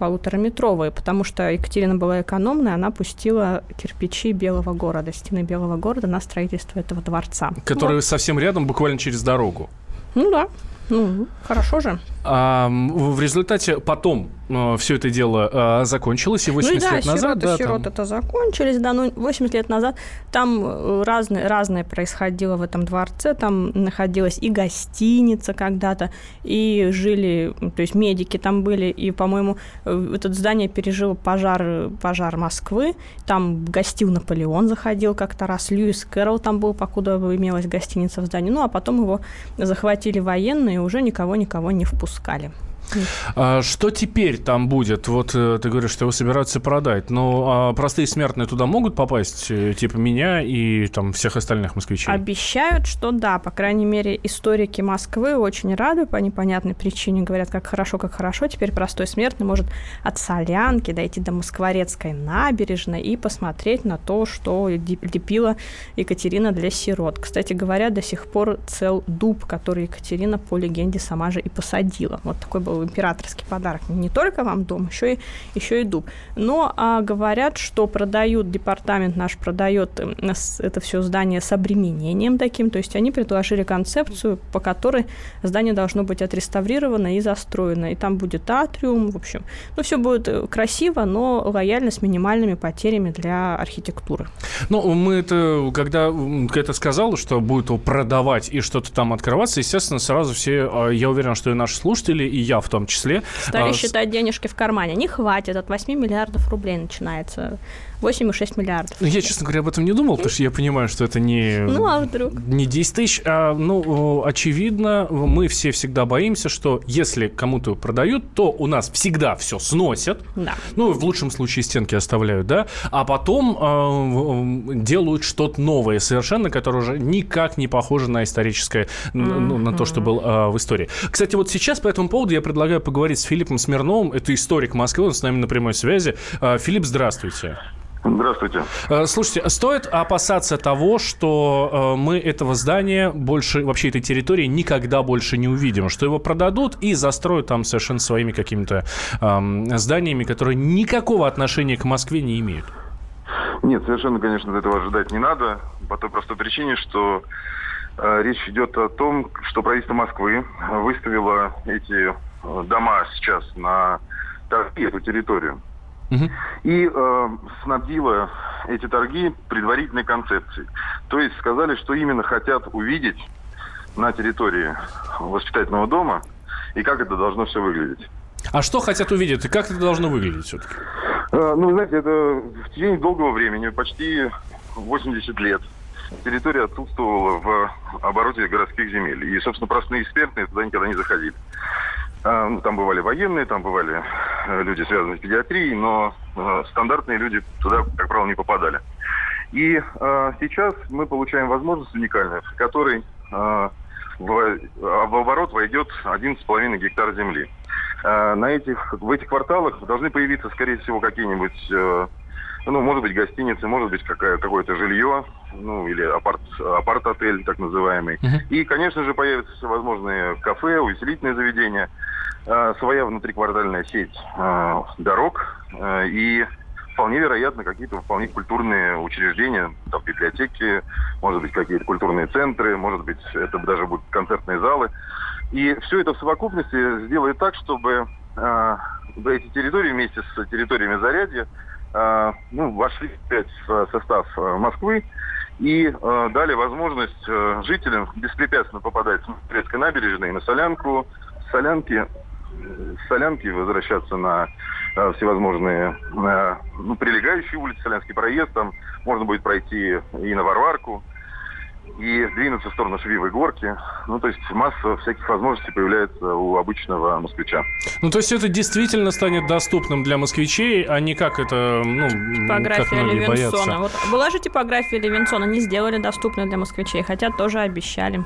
полутораметровые, потому что Екатерина была экономная, она пустила кирпичи Белого города, стены Белого города на строительство этого дворца. Который вот. совсем рядом, буквально через дорогу. Ну да, ну хорошо же. В результате потом э, все это дело э, закончилось, и 80 ну, да, лет назад... Сироты, да, сирот там... это закончились, да, ну 80 лет назад там э, разное, разное происходило в этом дворце, там находилась и гостиница когда-то, и жили, то есть медики там были, и, по-моему, это здание пережило пожар, пожар Москвы, там гостил Наполеон, заходил как-то раз, Льюис Кэрролл там был, покуда имелась гостиница в здании, ну, а потом его захватили военные, и уже никого-никого не впускали пускали. А что теперь там будет? Вот э, ты говоришь, что его собираются продать. Но а простые смертные туда могут попасть, э, типа меня и там всех остальных москвичей? Обещают, что да. По крайней мере, историки Москвы очень рады по непонятной причине. Говорят, как хорошо, как хорошо. Теперь простой смертный может от Солянки дойти до Москворецкой набережной и посмотреть на то, что лепила Екатерина для сирот. Кстати говоря, до сих пор цел дуб, который Екатерина по легенде сама же и посадила. Вот такой был императорский подарок. Не только вам дом, еще и, еще и дуб. Но а, говорят, что продают, департамент наш продает э, это все здание с обременением таким, то есть они предложили концепцию, по которой здание должно быть отреставрировано и застроено, и там будет атриум, в общем, ну все будет э, красиво, но лояльно с минимальными потерями для архитектуры. Ну, мы это, когда это сказал, что будет его продавать и что-то там открываться, естественно, сразу все, а, я уверен, что и наши слушатели, и я в том числе. Стали а, считать денежки в кармане. Не хватит, от 8 миллиардов рублей начинается 8,6 миллиардов. Ну, я, честно говоря, об этом не думал, потому что я понимаю, что это не, ну, а вдруг? не 10 тысяч. А, ну, очевидно, мы все всегда боимся, что если кому-то продают, то у нас всегда все сносят. Да. Ну, в лучшем случае стенки оставляют, да, а потом э, делают что-то новое совершенно, которое уже никак не похоже на историческое, mm-hmm. ну, на то, что было э, в истории. Кстати, вот сейчас по этому поводу я предлагаю поговорить с Филиппом Смирновым. Это историк Москвы, он с нами на прямой связи. Э, Филипп, здравствуйте. Здравствуйте. Э, Слушайте, стоит опасаться того, что э, мы этого здания больше, вообще этой территории никогда больше не увидим, что его продадут и застроят там совершенно своими какими-то эм, зданиями, которые никакого отношения к Москве не имеют. Нет, совершенно, конечно, этого ожидать не надо. По той простой причине, что э, речь идет о том, что правительство Москвы выставило эти э, дома сейчас на торги, эту территорию. И э, снабдила эти торги предварительной концепцией. То есть сказали, что именно хотят увидеть на территории воспитательного дома и как это должно все выглядеть. А что хотят увидеть и как это должно выглядеть все-таки? Э, Ну, знаете, это в течение долгого времени, почти 80 лет, территория отсутствовала в обороте городских земель. И, собственно, простые эксперты туда никогда не заходили. А, ну, Там бывали военные, там бывали э, люди, связанные с педиатрией, но э, стандартные люди туда, как правило, не попадали. И э, сейчас мы получаем возможность уникальную, в которой э, в, а в оборот войдет 11,5 гектар земли. Э, на этих, в этих кварталах должны появиться, скорее всего, какие-нибудь, э, ну, может быть, гостиницы, может быть, какое-то жилье, ну, или апарт, апарт-отель, так называемый. И, конечно же, появятся всевозможные кафе, увеселительные заведения, э, своя внутриквартальная сеть э, дорог э, и вполне вероятно какие-то вполне культурные учреждения, там, библиотеки, может быть, какие-то культурные центры, может быть, это даже будут концертные залы. И все это в совокупности сделает так, чтобы э, эти территории вместе с территориями Зарядья ну, вошли опять в состав Москвы и э, дали возможность э, жителям беспрепятственно попадать с Турецкой набережной на Солянку, с Солянки, с Солянки возвращаться на э, всевозможные э, ну, прилегающие улицы, Солянский проезд, там можно будет пройти и на Варварку, и двинуться в сторону Швивой горки. Ну, то есть масса всяких возможностей появляется у обычного москвича. Ну, то есть это действительно станет доступным для москвичей, а не как это, ну, как Типография многие боятся. Левинсона. Вот была же типография Левинсона, не сделали доступной для москвичей, хотя тоже обещали.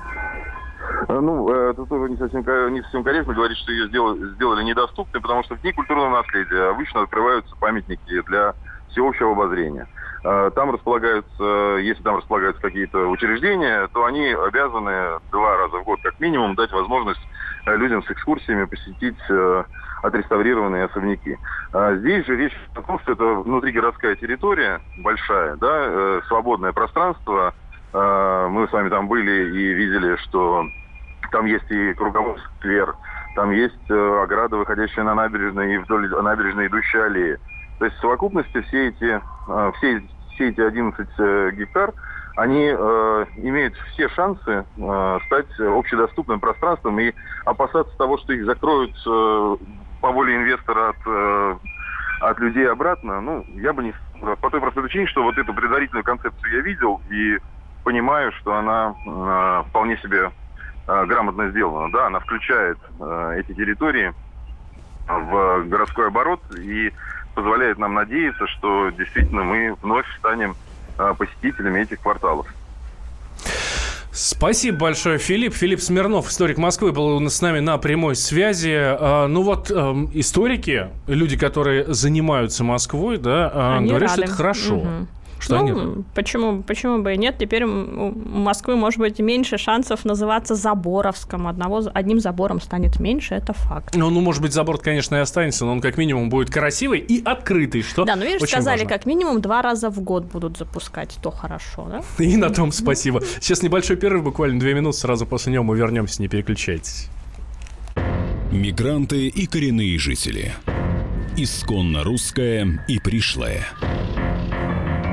Э, Ну, это тоже не совсем, не совсем корректно говорить, что ее сделали, сделали недоступной, потому что в дни культурного наследия обычно открываются памятники для всеобщего обозрения. Э, Там располагаются, если там располагаются какие-то учреждения, то они обязаны два раза в год как минимум дать возможность э, людям с экскурсиями посетить э, отреставрированные особняки. А Здесь же речь о том, что это внутригородская территория большая, да, э, свободное пространство. Э, Мы с вами там были и видели, что там есть и круговой сквер, там есть ограда, выходящая на набережную и вдоль набережной идущая аллея. То есть в совокупности все эти, все, все эти 11 э, гектар, они э, имеют все шансы э, стать общедоступным пространством и опасаться того, что их закроют э, по воле инвестора от, э, от людей обратно, ну, я бы не... По той простой причине, что вот эту предварительную концепцию я видел и понимаю, что она э, вполне себе э, грамотно сделана. Да, она включает э, эти территории в городской оборот и позволяет нам надеяться, что действительно мы вновь станем э, посетителями этих кварталов. Спасибо большое, Филипп. Филипп Смирнов, историк Москвы, был с нами на прямой связи. А, Ну вот, эм, историки, люди, которые занимаются Москвой, да, а, Они говорят, что рады. это хорошо. Мгм. Что ну, почему, почему бы и нет? Теперь у Москвы может быть меньше шансов называться Заборовском. Одного, одним забором станет меньше, это факт. Ну, ну, может быть, забор, конечно, и останется, но он как минимум будет красивый и открытый, что Да, ну видишь, сказали, важно. как минимум два раза в год будут запускать, то хорошо, да? И на том спасибо. Сейчас небольшой перерыв, буквально две минуты, сразу после него мы вернемся, не переключайтесь. Мигранты и коренные жители. Исконно русское и пришлое.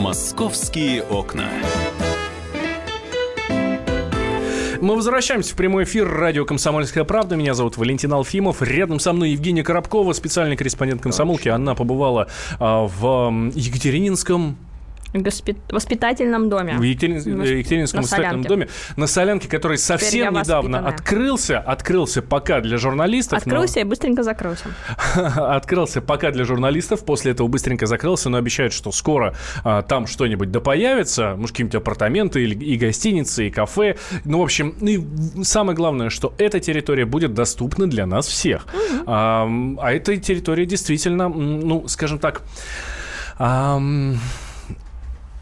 «Московские окна». Мы возвращаемся в прямой эфир радио «Комсомольская правда». Меня зовут Валентин Алфимов. Рядом со мной Евгения Коробкова, специальный корреспондент «Комсомолки». Она побывала а, в Екатерининском Госпи... воспитательном доме. В Екатерин... Екатеринском воспитательном доме. На Солянке, который совсем недавно открылся. Открылся пока для журналистов. Открылся но... и быстренько закрылся. открылся пока для журналистов. После этого быстренько закрылся, но обещают, что скоро а, там что-нибудь да появится. Может, какие-нибудь апартаменты или, и гостиницы, и кафе. Ну, в общем, и самое главное, что эта территория будет доступна для нас всех. Угу. А, а эта территория действительно, ну, скажем так... А,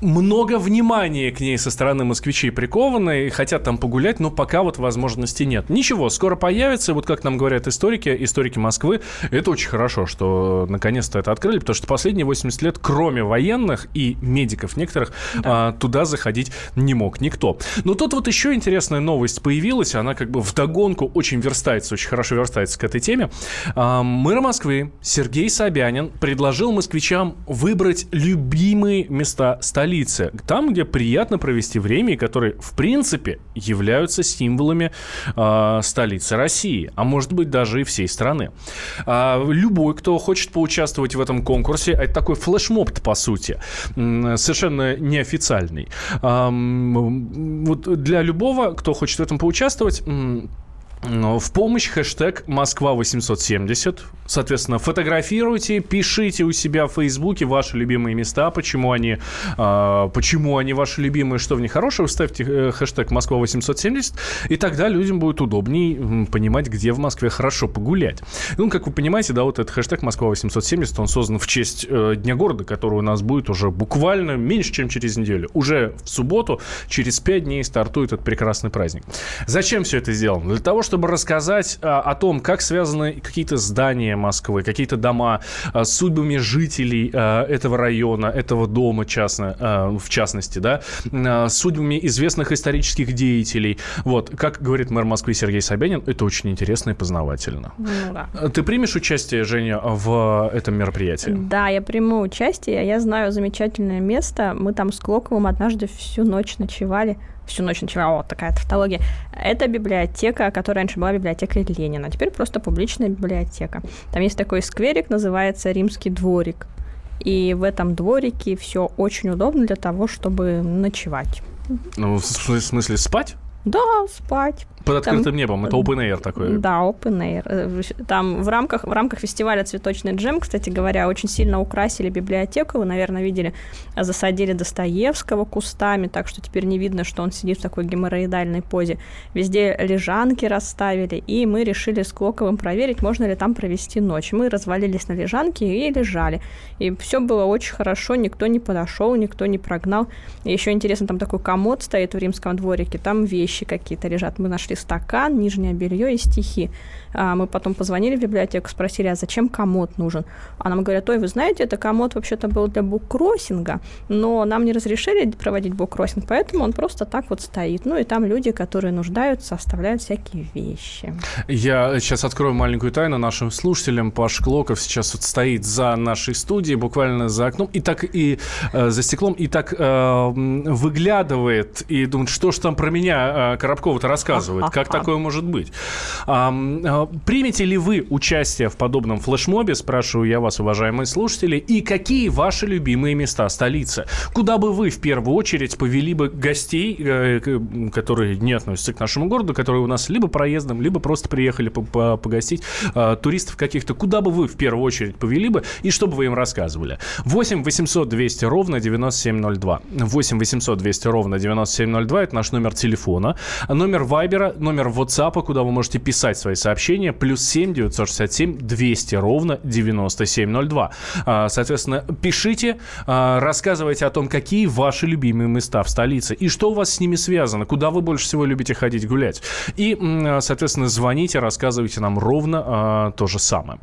много внимания к ней со стороны москвичей приковано и хотят там погулять, но пока вот возможности нет. Ничего, скоро появится, вот как нам говорят историки, историки Москвы, это очень хорошо, что наконец-то это открыли, потому что последние 80 лет, кроме военных и медиков некоторых, да. а, туда заходить не мог никто. Но тут вот еще интересная новость появилась, она как бы вдогонку очень верстается, очень хорошо верстается к этой теме. А, мэр Москвы Сергей Собянин предложил москвичам выбрать любимые места столицы столице, там, где приятно провести время, и которые, в принципе, являются символами э, столицы России, а может быть даже и всей страны. А, любой, кто хочет поучаствовать в этом конкурсе, это такой флешмоб по сути, совершенно неофициальный. А, вот для любого, кто хочет в этом поучаствовать, в помощь хэштег Москва870. Соответственно, фотографируйте, пишите у себя в Фейсбуке ваши любимые места, почему они, э, почему они ваши любимые, что в них хорошего. Ставьте э, хэштег Москва870, и тогда людям будет удобнее понимать, где в Москве хорошо погулять. Ну, как вы понимаете, да, вот этот хэштег Москва870, он создан в честь э, Дня города, который у нас будет уже буквально меньше, чем через неделю. Уже в субботу, через пять дней стартует этот прекрасный праздник. Зачем все это сделано? Для того, чтобы рассказать а, о том, как связаны какие-то здания Москвы, какие-то дома а, с судьбами жителей а, этого района, этого дома, частно, а, в частности, да, а, с судьбами известных исторических деятелей. Вот, как говорит мэр Москвы Сергей Собянин, это очень интересно и познавательно. Ну, да. Ты примешь участие, Женя, в этом мероприятии? Да, я приму участие. Я знаю замечательное место. Мы там с Клоковым однажды всю ночь ночевали всю ночь ночевала, вот такая тавтология. Это библиотека, которая раньше была библиотекой Ленина, а теперь просто публичная библиотека. Там есть такой скверик, называется Римский дворик. И в этом дворике все очень удобно для того, чтобы ночевать. Ну, в смысле, спать? Да, спать. Под открытым там, небом, это open air такой. Да, open air. Э, там в рамках, в рамках фестиваля «Цветочный джем», кстати говоря, очень сильно украсили библиотеку. Вы, наверное, видели, засадили Достоевского кустами, так что теперь не видно, что он сидит в такой геморроидальной позе. Везде лежанки расставили, и мы решили с Клоковым проверить, можно ли там провести ночь. Мы развалились на лежанке и лежали. И все было очень хорошо, никто не подошел, никто не прогнал. И еще интересно, там такой комод стоит в римском дворике, там вещи какие-то лежат. Мы нашли стакан, нижнее белье и стихи. А мы потом позвонили в библиотеку, спросили, а зачем комод нужен? А нам говорят, ой, вы знаете, это комод вообще-то был для буккроссинга, но нам не разрешили проводить буккроссинг, поэтому он просто так вот стоит. Ну и там люди, которые нуждаются, оставляют всякие вещи. Я сейчас открою маленькую тайну нашим слушателям. Паш Клоков сейчас вот стоит за нашей студией, буквально за окном, и так и э, за стеклом, и так э, выглядывает, и думает, что ж там про меня э, Коробкова-то рассказывает. Как такое может быть? А, примете ли вы участие в подобном флешмобе, спрашиваю я вас, уважаемые слушатели, и какие ваши любимые места столицы? Куда бы вы в первую очередь повели бы гостей, э, которые не относятся к нашему городу, которые у нас либо проездом, либо просто приехали погостить, а, туристов каких-то, куда бы вы в первую очередь повели бы, и что бы вы им рассказывали? 8 800 200 ровно 9702. 8 800 200 ровно 9702 – это наш номер телефона. Номер Вайбера номер WhatsApp, куда вы можете писать свои сообщения, плюс 7 967 200 ровно 9702. А, соответственно, пишите, а, рассказывайте о том, какие ваши любимые места в столице и что у вас с ними связано, куда вы больше всего любите ходить гулять. И, соответственно, звоните, рассказывайте нам ровно а, то же самое.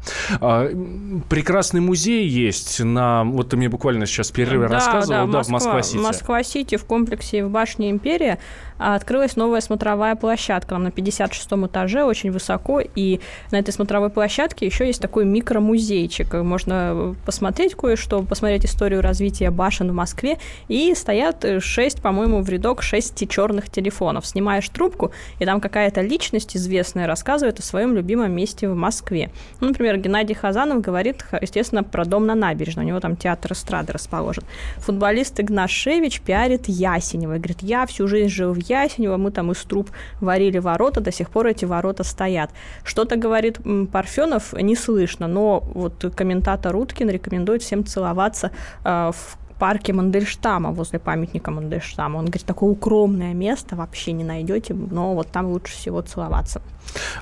Прекрасный музей есть на... Вот ты мне буквально сейчас перерыве да, рассказывал, да, да, Москва, в Москва-Сити. Москва-Сити в комплексе в башне Империя открылась новая смотровая площадка площадка, на 56 этаже, очень высоко, и на этой смотровой площадке еще есть такой микромузейчик. Можно посмотреть кое-что, посмотреть историю развития башен в Москве, и стоят 6, по-моему, в рядок 6 черных телефонов. Снимаешь трубку, и там какая-то личность известная рассказывает о своем любимом месте в Москве. Ну, например, Геннадий Хазанов говорит, естественно, про дом на набережной. У него там театр эстрады расположен. Футболист Игнашевич пиарит Ясенева. Говорит, я всю жизнь жил в Ясенево, мы там из труб варили ворота, до сих пор эти ворота стоят. Что-то говорит Парфенов, не слышно, но вот комментатор Уткин рекомендует всем целоваться э, в парке Мандельштама, возле памятника Мандельштама. Он говорит, такое укромное место вообще не найдете, но вот там лучше всего целоваться.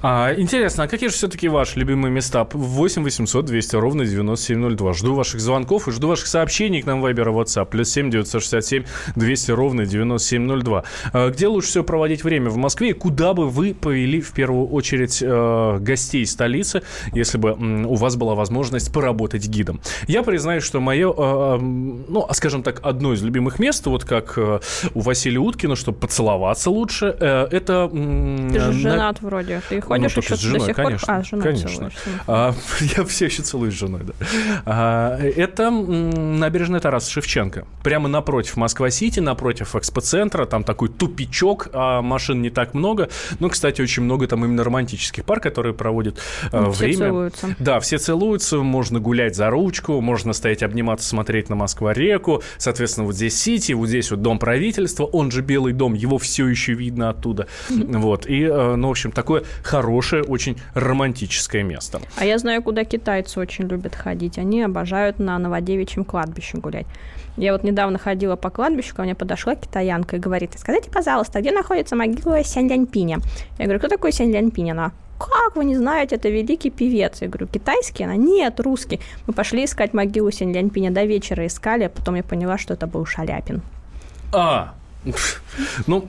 А, интересно, а какие же все-таки ваши любимые места? 8 800 200 ровно 9702. Жду ваших звонков и жду ваших сообщений к нам в Viber и WhatsApp. Плюс 7 967 200 ровно 9702. А, где лучше всего проводить время в Москве? И куда бы вы повели в первую очередь э, гостей столицы, если бы м, у вас была возможность поработать гидом? Я признаюсь, что мое, э, ну, скажем так, одно из любимых мест, вот как э, у Василия Уткина, чтобы поцеловаться лучше, э, это... Ты же женат на... вроде. Ты ходишь ну, еще с женой, до сих конечно, пор? А, женой конечно. А, я все еще целуюсь с женой, да. А, это набережная Тараса Шевченко. Прямо напротив Москва-Сити, напротив экспоцентра. Там такой тупичок, а машин не так много. Ну, кстати, очень много там именно романтических пар, которые проводят а, ну, время. Все целуются. Да, все целуются. Можно гулять за ручку, можно стоять обниматься, смотреть на Москва-реку. Соответственно, вот здесь Сити, вот здесь вот Дом правительства, он же Белый дом, его все еще видно оттуда. Вот. И, э, ну, в общем, такое хорошее, очень романтическое место. А я знаю, куда китайцы очень любят ходить. Они обожают на Новодевичьем кладбище гулять. Я вот недавно ходила по кладбищу, ко мне подошла китаянка и говорит, скажите, пожалуйста, где находится могила Сянь Ляньпиня? Я говорю, кто такой Сянь Ляньпинь? Она, как вы не знаете, это великий певец. Я говорю, китайский? Она, нет, русский. Мы пошли искать могилу Сянь Ляньпиня до вечера, искали, а потом я поняла, что это был Шаляпин. А, ну,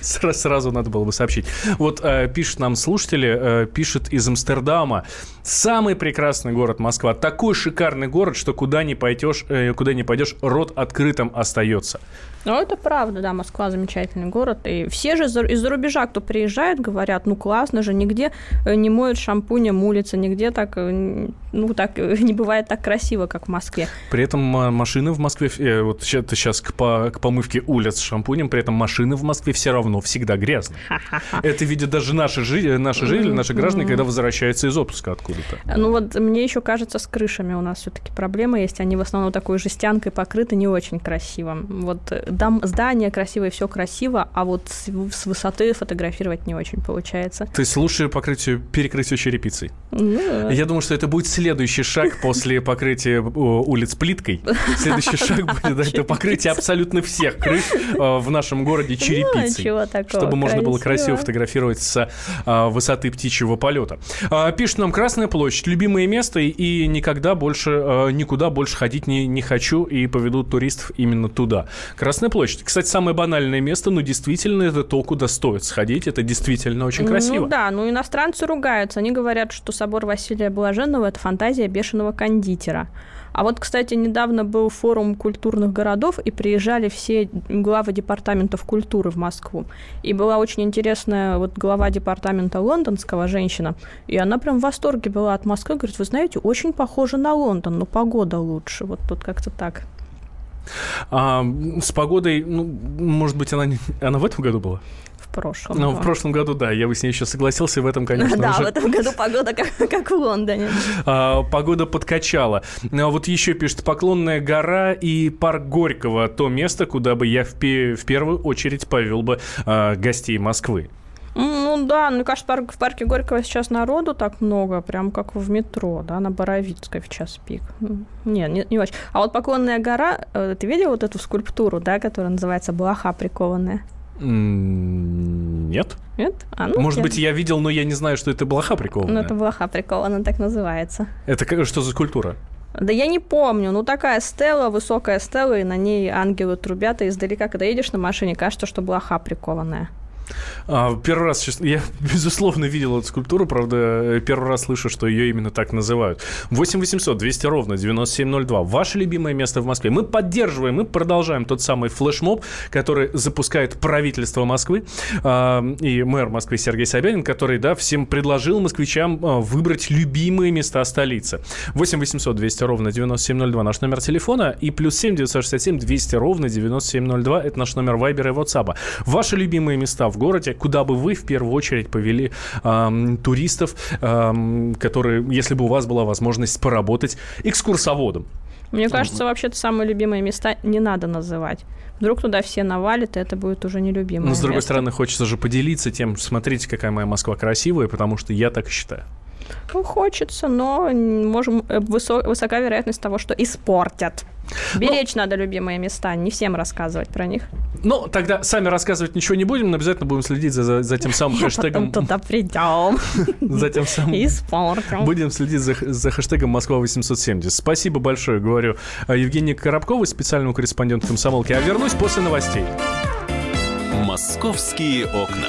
Сразу, надо было бы сообщить. Вот э, пишут нам слушатели, э, пишет из Амстердама. Самый прекрасный город Москва. Такой шикарный город, что куда не пойдешь, э, куда не пойдешь, рот открытым остается. Ну, это правда, да, Москва замечательный город. И все же из-за рубежа, кто приезжает, говорят, ну, классно же, нигде э, не моют шампунем улицы, нигде так, э, ну, так не бывает так красиво, как в Москве. При этом машины в Москве, э, вот это сейчас к, по, к помывке улиц шампунем, при этом машины в Москве все равно всегда грязные. Это видят даже наши, жи- наши жители, наши граждане, когда возвращаются из отпуска откуда-то. Ну, вот мне еще кажется, с крышами у нас все-таки проблема есть. Они в основном такой жестянкой покрыты не очень красиво. Вот дом, здание красивое, все красиво, а вот с, с высоты фотографировать не очень получается. То есть лучше покрытию, перекрытию черепицей? Ну, Я думаю, что это будет следующий шаг после покрытия улиц плиткой. Следующий шаг будет это покрытие абсолютно всех крыш э, в нашем городе ну, черепицей. Чтобы можно было красиво фотографировать с а, высоты птичьего полета. А, пишет нам Красная площадь, любимое место, и никогда больше, никуда больше ходить не, не хочу, и поведут туристов именно туда. Красная площадь. Кстати, самое банальное место, но действительно это то, куда стоит сходить. Это действительно очень красиво. Ну да, ну иностранцы ругаются. Они говорят, что собор Василия Блаженного – это фантазия бешеного кондитера. А вот, кстати, недавно был форум культурных городов, и приезжали все главы департаментов культуры в Москву. И была очень интересная вот глава департамента лондонского женщина, и она прям в восторге была от Москвы, говорит, вы знаете, очень похоже на Лондон, но погода лучше. Вот тут как-то так. А, с погодой, ну, может быть, она, она в этом году была? прошлом. Ну, в прошлом году, да, я бы с ней еще согласился, в этом, конечно, Да, уже... в этом году погода как, как в Лондоне. А, погода подкачала. Ну, а вот еще пишет, Поклонная гора и парк Горького, то место, куда бы я в, пе- в первую очередь повел бы а, гостей Москвы. Ну да, мне кажется, парк, в парке Горького сейчас народу так много, прям как в метро, да, на Боровицкой в час пик. Не, не, не очень. А вот Поклонная гора, э, ты видел вот эту скульптуру, да, которая называется Блоха прикованная? Нет. Нет? А, ну, Может я... быть, я видел, но я не знаю, что это блоха прикованная. Ну, это блоха прикованная, так называется. Это что за культура? Да я не помню. Ну, такая стела, высокая стела, и на ней ангелы трубят, и издалека, когда едешь на машине, кажется, что блоха прикованная. А, первый раз, честно, я, безусловно, видел эту скульптуру, правда, первый раз слышу, что ее именно так называют. 8 800 200 ровно 9702. Ваше любимое место в Москве. Мы поддерживаем, мы продолжаем тот самый флешмоб, который запускает правительство Москвы а, и мэр Москвы Сергей Собянин, который, да, всем предложил москвичам а, выбрать любимые места столицы. 8 800 200 ровно 9702 наш номер телефона и плюс 7 967 200 ровно 9702 это наш номер Вайбера и WhatsApp. Ваши любимые места в городе, куда бы вы в первую очередь повели э, туристов, э, которые, если бы у вас была возможность поработать экскурсоводом? Мне кажется, вообще-то самые любимые места не надо называть. Вдруг туда все навалят, и это будет уже нелюбимое Но, с другой место. стороны, хочется же поделиться тем, смотрите, какая моя Москва красивая, потому что я так считаю. Ну, хочется, но можем, э, высо- высока вероятность того, что испортят. Беречь надо любимые места, не всем рассказывать про них. Ну, тогда сами рассказывать ничего не будем, но обязательно будем следить за, за, за тем самым хэштегом. Потом туда придем. За тем самым. Испортим. Будем следить за, за хэштегом Москва 870. Спасибо большое, говорю э, Евгении Коробковой, специальному корреспонденту комсомолки. А вернусь после новостей. Московские окна.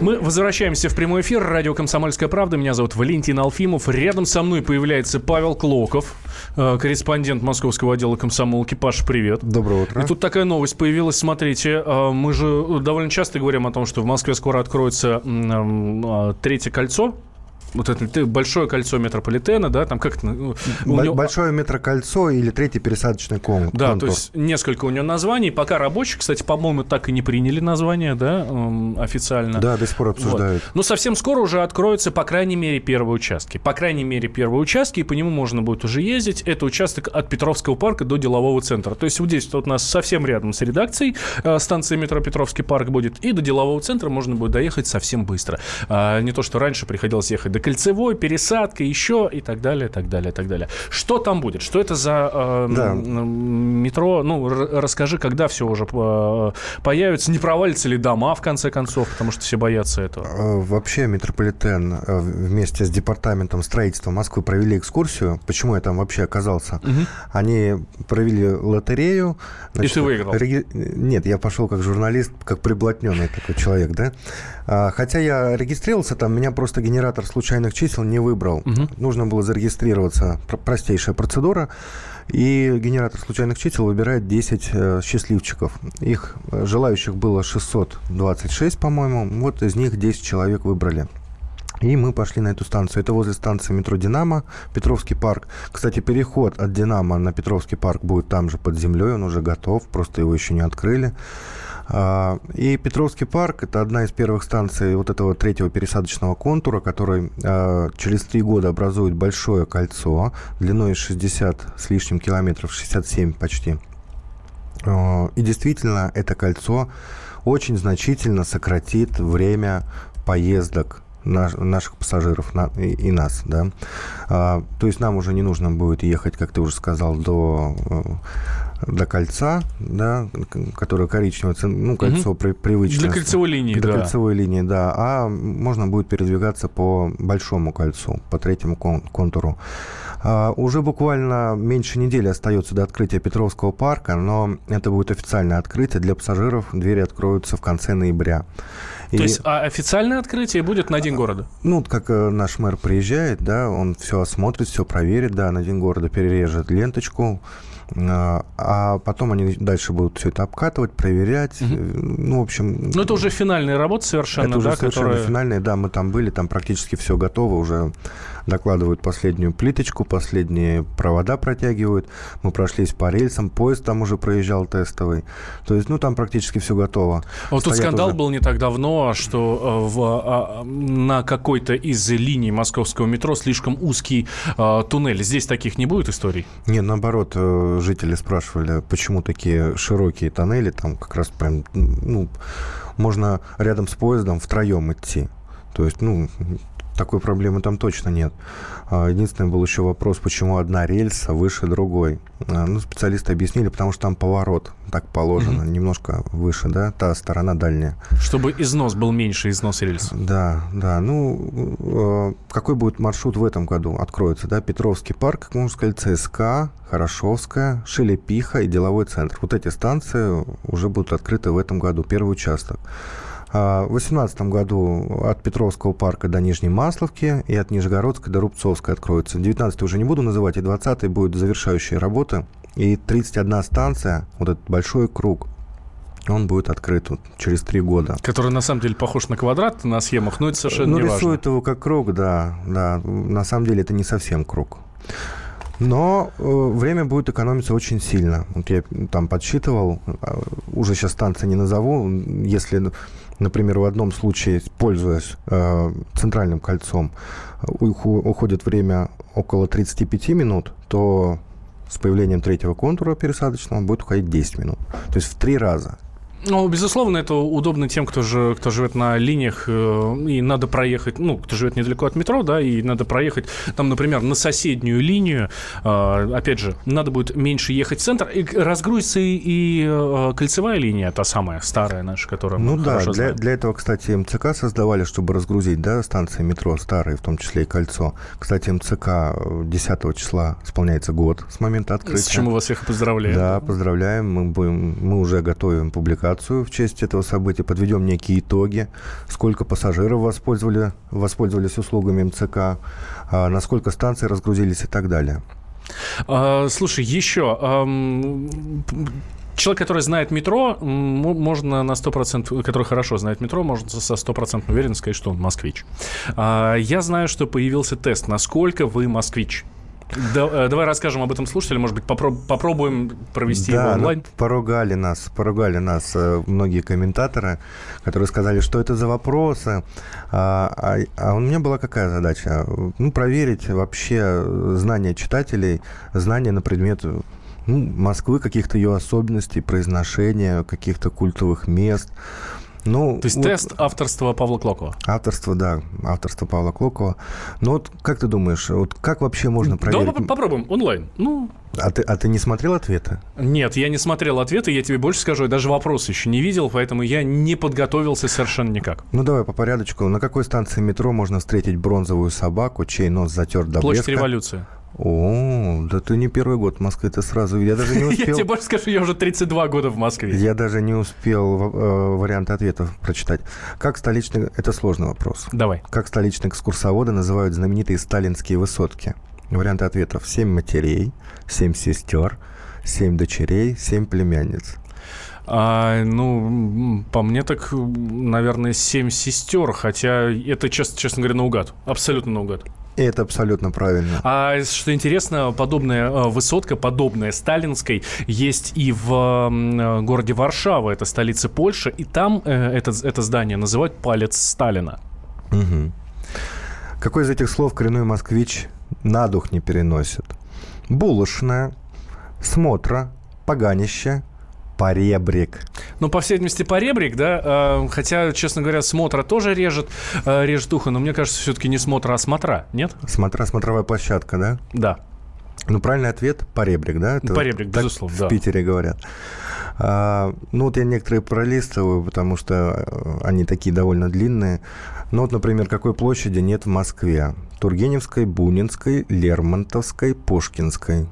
Мы возвращаемся в прямой эфир. Радио «Комсомольская правда». Меня зовут Валентин Алфимов. Рядом со мной появляется Павел Клоков, э, корреспондент московского отдела комсомолки. Паш, привет. Доброе утро. И тут такая новость появилась. Смотрите, э, мы же довольно часто говорим о том, что в Москве скоро откроется э, третье кольцо. Вот это большое кольцо метрополитена, да, там как-то... ну, Бо- него- Большое метрокольцо или третий пересадочный кон- Да, контур. то есть несколько у него названий. Пока рабочие, кстати, по-моему, так и не приняли название, да, официально. Да, до сих пор обсуждают. Вот. Но совсем скоро уже откроются, по крайней мере, первые участки. По крайней мере, первые участки, и по нему можно будет уже ездить. Это участок от Петровского парка до делового центра. То есть вот здесь вот у нас совсем рядом с редакцией э, станция метро Петровский парк будет, и до делового центра можно будет доехать совсем быстро. А, не то, что раньше приходилось ехать до Кольцевой, пересадка, еще и так далее, так далее, так далее. Что там будет? Что это за э, Да. метро? Ну, расскажи, когда все уже э, появится, не провалится ли дома, в конце концов, потому что все боятся этого. Э, Вообще метрополитен э, вместе с департаментом строительства Москвы провели экскурсию. Почему я там вообще оказался? Они провели лотерею. И ты выиграл? реги- Нет, я пошел как журналист, как приблотненный такой человек, да. А, Хотя я регистрировался там, меня просто генератор случайных чисел не выбрал. Нужно было зарегистрироваться. Пр- Простейшая процедура. И генератор случайных чисел выбирает 10 э, счастливчиков. Их э, желающих было 626, по-моему. Вот из них 10 человек выбрали. И мы пошли на эту станцию. Это возле станции метро «Динамо», Петровский парк. Кстати, переход от «Динамо» на Петровский парк будет там же под землей, он уже готов, просто его еще не открыли. А, И Петровский парк – это одна из первых станций вот этого третьего пересадочного контура, который а, через три года образует большое кольцо длиной 60 с лишним километров, 67 почти. А, И действительно, это кольцо очень значительно сократит время поездок наш- наших пассажиров и, нас, да. То есть нам уже не нужно будет ехать, как ты уже сказал, до, э, до кольца, да, которое коричневое, ну, кольцо при, привычное. Для кольцевой линии, Для да. кольцевой линии, да. А можно будет передвигаться по большому кольцу, по третьему кон- контуру. А, Уже буквально меньше недели остается до открытия Петровского парка, но это будет официальное открытие. Для пассажиров двери откроются в конце ноября. То есть а официальное открытие будет на День города? Ну, как э, наш мэр приезжает, да, он все осмотрит, все проверит, да, на День города перережет ленточку, А, а потом они дальше будут все это обкатывать, проверять. Угу. Ну, в общем... Ну, это уже финальная работа совершенно, это уже да? совершенно которая... финальная, да, мы там были, там практически все готово, уже докладывают последнюю плиточку, последние провода протягивают. Мы прошлись по рельсам, поезд там уже проезжал тестовый. То есть, ну, там практически все готово. Вот тут скандал уже... был не так давно, что э, в, а, на какой-то из линий московского метро слишком узкий а, туннель. Здесь таких не будет историй? Нет, наоборот, э, жители спрашивали, почему такие широкие тоннели, там как раз прям, ну, можно рядом с поездом втроем идти. То есть, ну, такой проблемы там точно нет. А, единственный был еще вопрос, почему одна рельса выше другой. А, ну, специалисты объяснили, потому что там поворот, так положено, mm-hmm. немножко выше, да, та сторона дальняя. Чтобы износ был меньше, износ рельс. Да, да. Ну, а, какой будет маршрут в этом году? Откроется, да, Петровский парк, как можно сказать, ЦСКА, Хорошовская, Шелепиха и деловой центр. Вот эти станции уже будут открыты в этом году, первый участок. А, в 2018 году от Петровского парка до Нижней Масловки и от Нижегородской до Рубцовской откроется. 19 уже не буду называть, и 20 будет завершающая работа. И 31 станция, вот этот большой круг, он будет открыт вот через три года. Который на самом деле похож на квадрат на схемах, но это совершенно ну, не важно. Рисует его как круг, да, да. На самом деле это не совсем круг. Но э, время будет экономиться очень сильно. Вот я там подсчитывал, э, уже сейчас станции не назову, если например, в одном случае, пользуясь э, центральным кольцом, уходит время около 35 минут, то с появлением третьего контура пересадочного будет уходить 10 минут. То есть в три раза. Ну, безусловно, это удобно тем, кто, же, кто живет на линиях, э, и надо проехать, ну, кто живет недалеко от метро, да, и надо проехать, там, например, на соседнюю линию, э, опять же, надо будет меньше ехать в центр, и разгрузится и, и э, кольцевая линия, та самая старая наша, которая Ну да, для, для этого, кстати, МЦК создавали, чтобы разгрузить, да, станции метро старые, в том числе и кольцо. Кстати, МЦК 10 числа исполняется год с момента открытия. С чем мы вас всех поздравляем. Да, поздравляем, мы, будем, мы уже готовим публикацию публикацию в честь этого события, подведем некие итоги, сколько пассажиров воспользовали, воспользовались услугами МЦК, а, насколько станции разгрузились и так далее. А, слушай, еще человек, который знает метро, можно на 100%, который хорошо знает метро, можно со стопроцентной уверенностью сказать, что он москвич. А, я знаю, что появился тест. Насколько вы москвич? Да, э, давай расскажем об этом слушателям, может быть, попро- попробуем провести да, его ну, онлайн. поругали нас, поругали нас э, многие комментаторы, которые сказали, что это за вопросы. А, а, а у меня была какая задача? Ну, проверить вообще знания читателей, знания на предмет ну, Москвы, каких-то ее особенностей, произношения, каких-то культовых мест. Ну, То есть вот, тест авторства Павла Клокова? Авторство, да, авторство Павла Клокова. Ну вот как ты думаешь, вот как вообще можно проверить? Давай попробуем онлайн. Ну, а ты, а ты не смотрел ответы? Нет, я не смотрел ответы, я тебе больше скажу, я даже вопрос еще не видел, поэтому я не подготовился совершенно никак. Ну давай по порядочку. На какой станции метро можно встретить бронзовую собаку, чей нос затерт до Площадь блеска? революции. О, да ты не первый год в Москве, ты сразу... Я даже не успел... Я тебе больше скажу, я уже 32 года в Москве. Я даже не успел э, варианты ответов прочитать. Как столичный... Это сложный вопрос. Давай. Как столичные экскурсоводы называют знаменитые сталинские высотки? Варианты ответов. Семь матерей, семь сестер, семь дочерей, семь племянниц. А, ну, по мне так, наверное, семь сестер, хотя это, честно, честно говоря, наугад. Абсолютно наугад. Это абсолютно правильно. А что интересно, подобная э, высотка, подобная сталинской, есть и в э, городе Варшава, это столица Польши, и там э, это, это здание называют «Палец Сталина». Угу. Какой из этих слов коренной москвич на дух не переносит? Булочная, смотра, поганище, поребрик. Ну, по всей видимости, поребрик, да. Э, хотя, честно говоря, смотра тоже режет, э, режет ухо, но мне кажется, все-таки не смотра, а смотра, нет? Смотра, смотровая площадка, да? Да. Ну, правильный ответ – поребрик, да? Это поребрик, так безусловно, в да. Питере говорят. А, ну, вот я некоторые пролистываю, потому что э, они такие довольно длинные. Ну, вот, например, какой площади нет в Москве? Тургеневской, Бунинской, Лермонтовской, Пушкинской.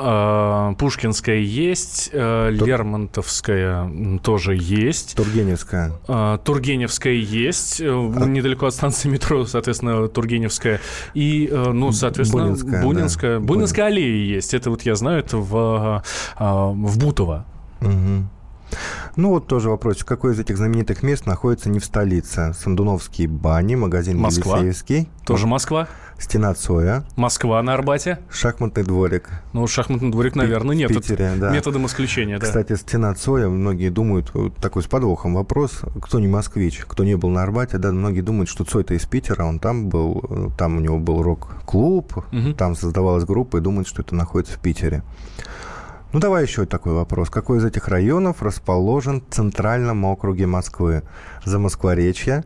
А, Пушкинская есть, а, Лермонтовская тоже есть. Тургеневская. А, Тургеневская есть, э, недалеко от станции метро, соответственно, Тургеневская. И, э, ну, соответственно, Бунинская, Бунинская. да. Бунинская аллея есть. Это вот я знаю, это в, в Бутово. Мгм. Ну вот тоже вопрос. Какое из этих знаменитых мест находится не в столице? Сандуновские бани, магазин Москва. Елисеевский. Тоже Москва. Стена Цоя. Москва на Арбате. Шахматный дворик. Ну, шахматный дворик, наверное, нет. В Питере, да. Методом исключения, да. Кстати, стена Цоя, многие думают, вот такой с подвохом вопрос, кто не москвич, кто не был на Арбате, да, многие думают, что Цой-то из Питера, он там был, там у него был рок-клуб, Мгм. там создавалась группа и думают, что это находится в Питере. Ну, давай еще такой вопрос. Какой из этих районов расположен в центральном округе Москвы? Замоскворечье,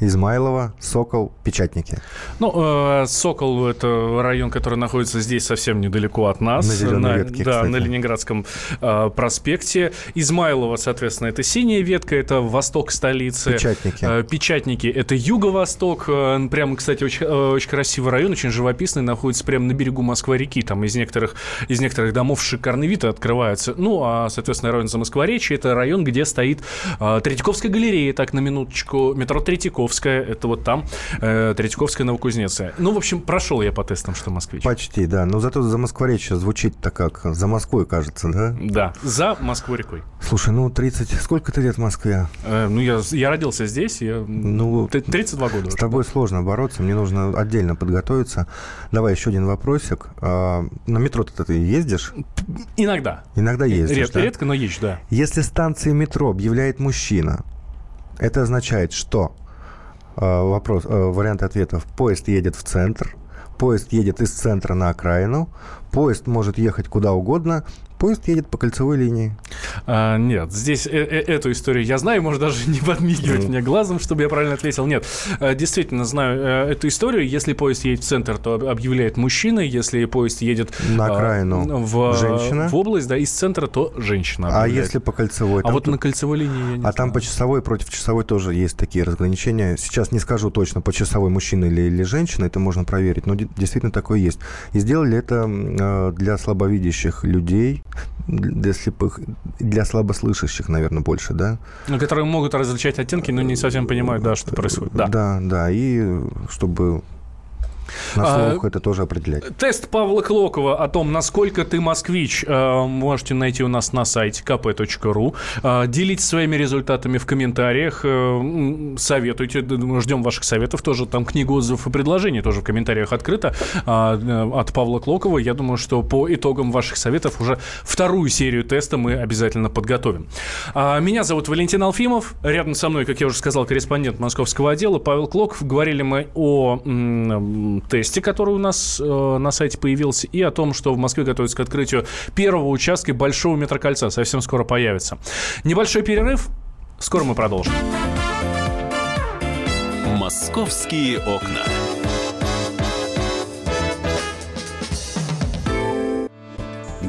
Измайлово, Сокол, Печатники. Ну, э, Сокол – это район, который находится здесь совсем недалеко от нас. На Зелёной ветке, Да, кстати. на Ленинградском э, проспекте. Измайлово, соответственно, это синяя ветка, это восток столицы. Печатники. Э, Печатники – это юго-восток. Э, Прямо, кстати, очень, э, очень красивый район, очень живописный, находится прямо на берегу Москва-реки. Там из некоторых, из некоторых домов шикарный вид открывается. Ну, а, соответственно, район Замоскворечья – это район, где стоит э, Третьяковская галерея, так, на минуточку, метро Третьяковская, это вот там, э, Третьяковская, Новокузнецкая. Ну, в общем, прошел я по тестам, что москвич. Почти, да. Но зато за Москворечье звучит-то как за Москвой, кажется, да? Да, за Москвой-рекой. Слушай, ну 30... Сколько ты лет в Москве? Э, ну, я, я родился здесь, я... Ну, т- 32 года С уже. тобой сложно бороться, мне нужно отдельно подготовиться. Давай еще один вопросик. А, на метро-то ты ездишь? Иногда. Иногда ездишь, Редко, да? редко, но езжу, да. Если станции метро объявляет мужчина, это означает, что вопрос, а, варианты ответов. Поезд едет в центр, поезд едет из центра на окраину, поезд может ехать куда угодно, поезд едет по кольцевой линии. А, нет, здесь э- э- эту историю я знаю, может даже не подмигивать мне глазом, чтобы я правильно ответил. Нет, э, действительно знаю э, эту историю. Если поезд едет в центр, то об- объявляет мужчина. Если поезд едет На а, окраину в, женщина. в область, да, из центра, то женщина. А объявляет. если по кольцевой? А Там вот тут- на кольцевой линии я не А там знаю. по часовой против часовой тоже есть такие разграничения. Сейчас не скажу точно, по часовой мужчина или, или женщина, это можно проверить, но де- действительно такое есть. И сделали это э, для слабовидящих людей, для слепых, для слабослышащих, наверное, больше, да? Ну, которые могут различать оттенки, но не совсем понимают, да, что происходит. Да. Да, да, и чтобы на А, слух это тоже определять. Тест Павла Клокова о том, насколько ты москвич, э, можете найти у нас на сайте kp.ru. Э, Делитесь своими результатами в комментариях. э, Советуйте. Ждем ваших советов. Тоже там книга отзывов и предложений тоже в комментариях открыта а, э, от Павла Клокова. Я думаю, что по итогам ваших советов уже вторую серию теста мы обязательно подготовим. А, Меня зовут Валентин Алфимов. Рядом со мной, как я уже сказал, корреспондент московского отдела Павел Клоков. Говорили мы о тесте, который у нас э, на сайте появился, и о том, что в Москве готовится к открытию первого участка большого метрокольца. Совсем скоро появится. Небольшой перерыв. Скоро мы продолжим. Московские окна.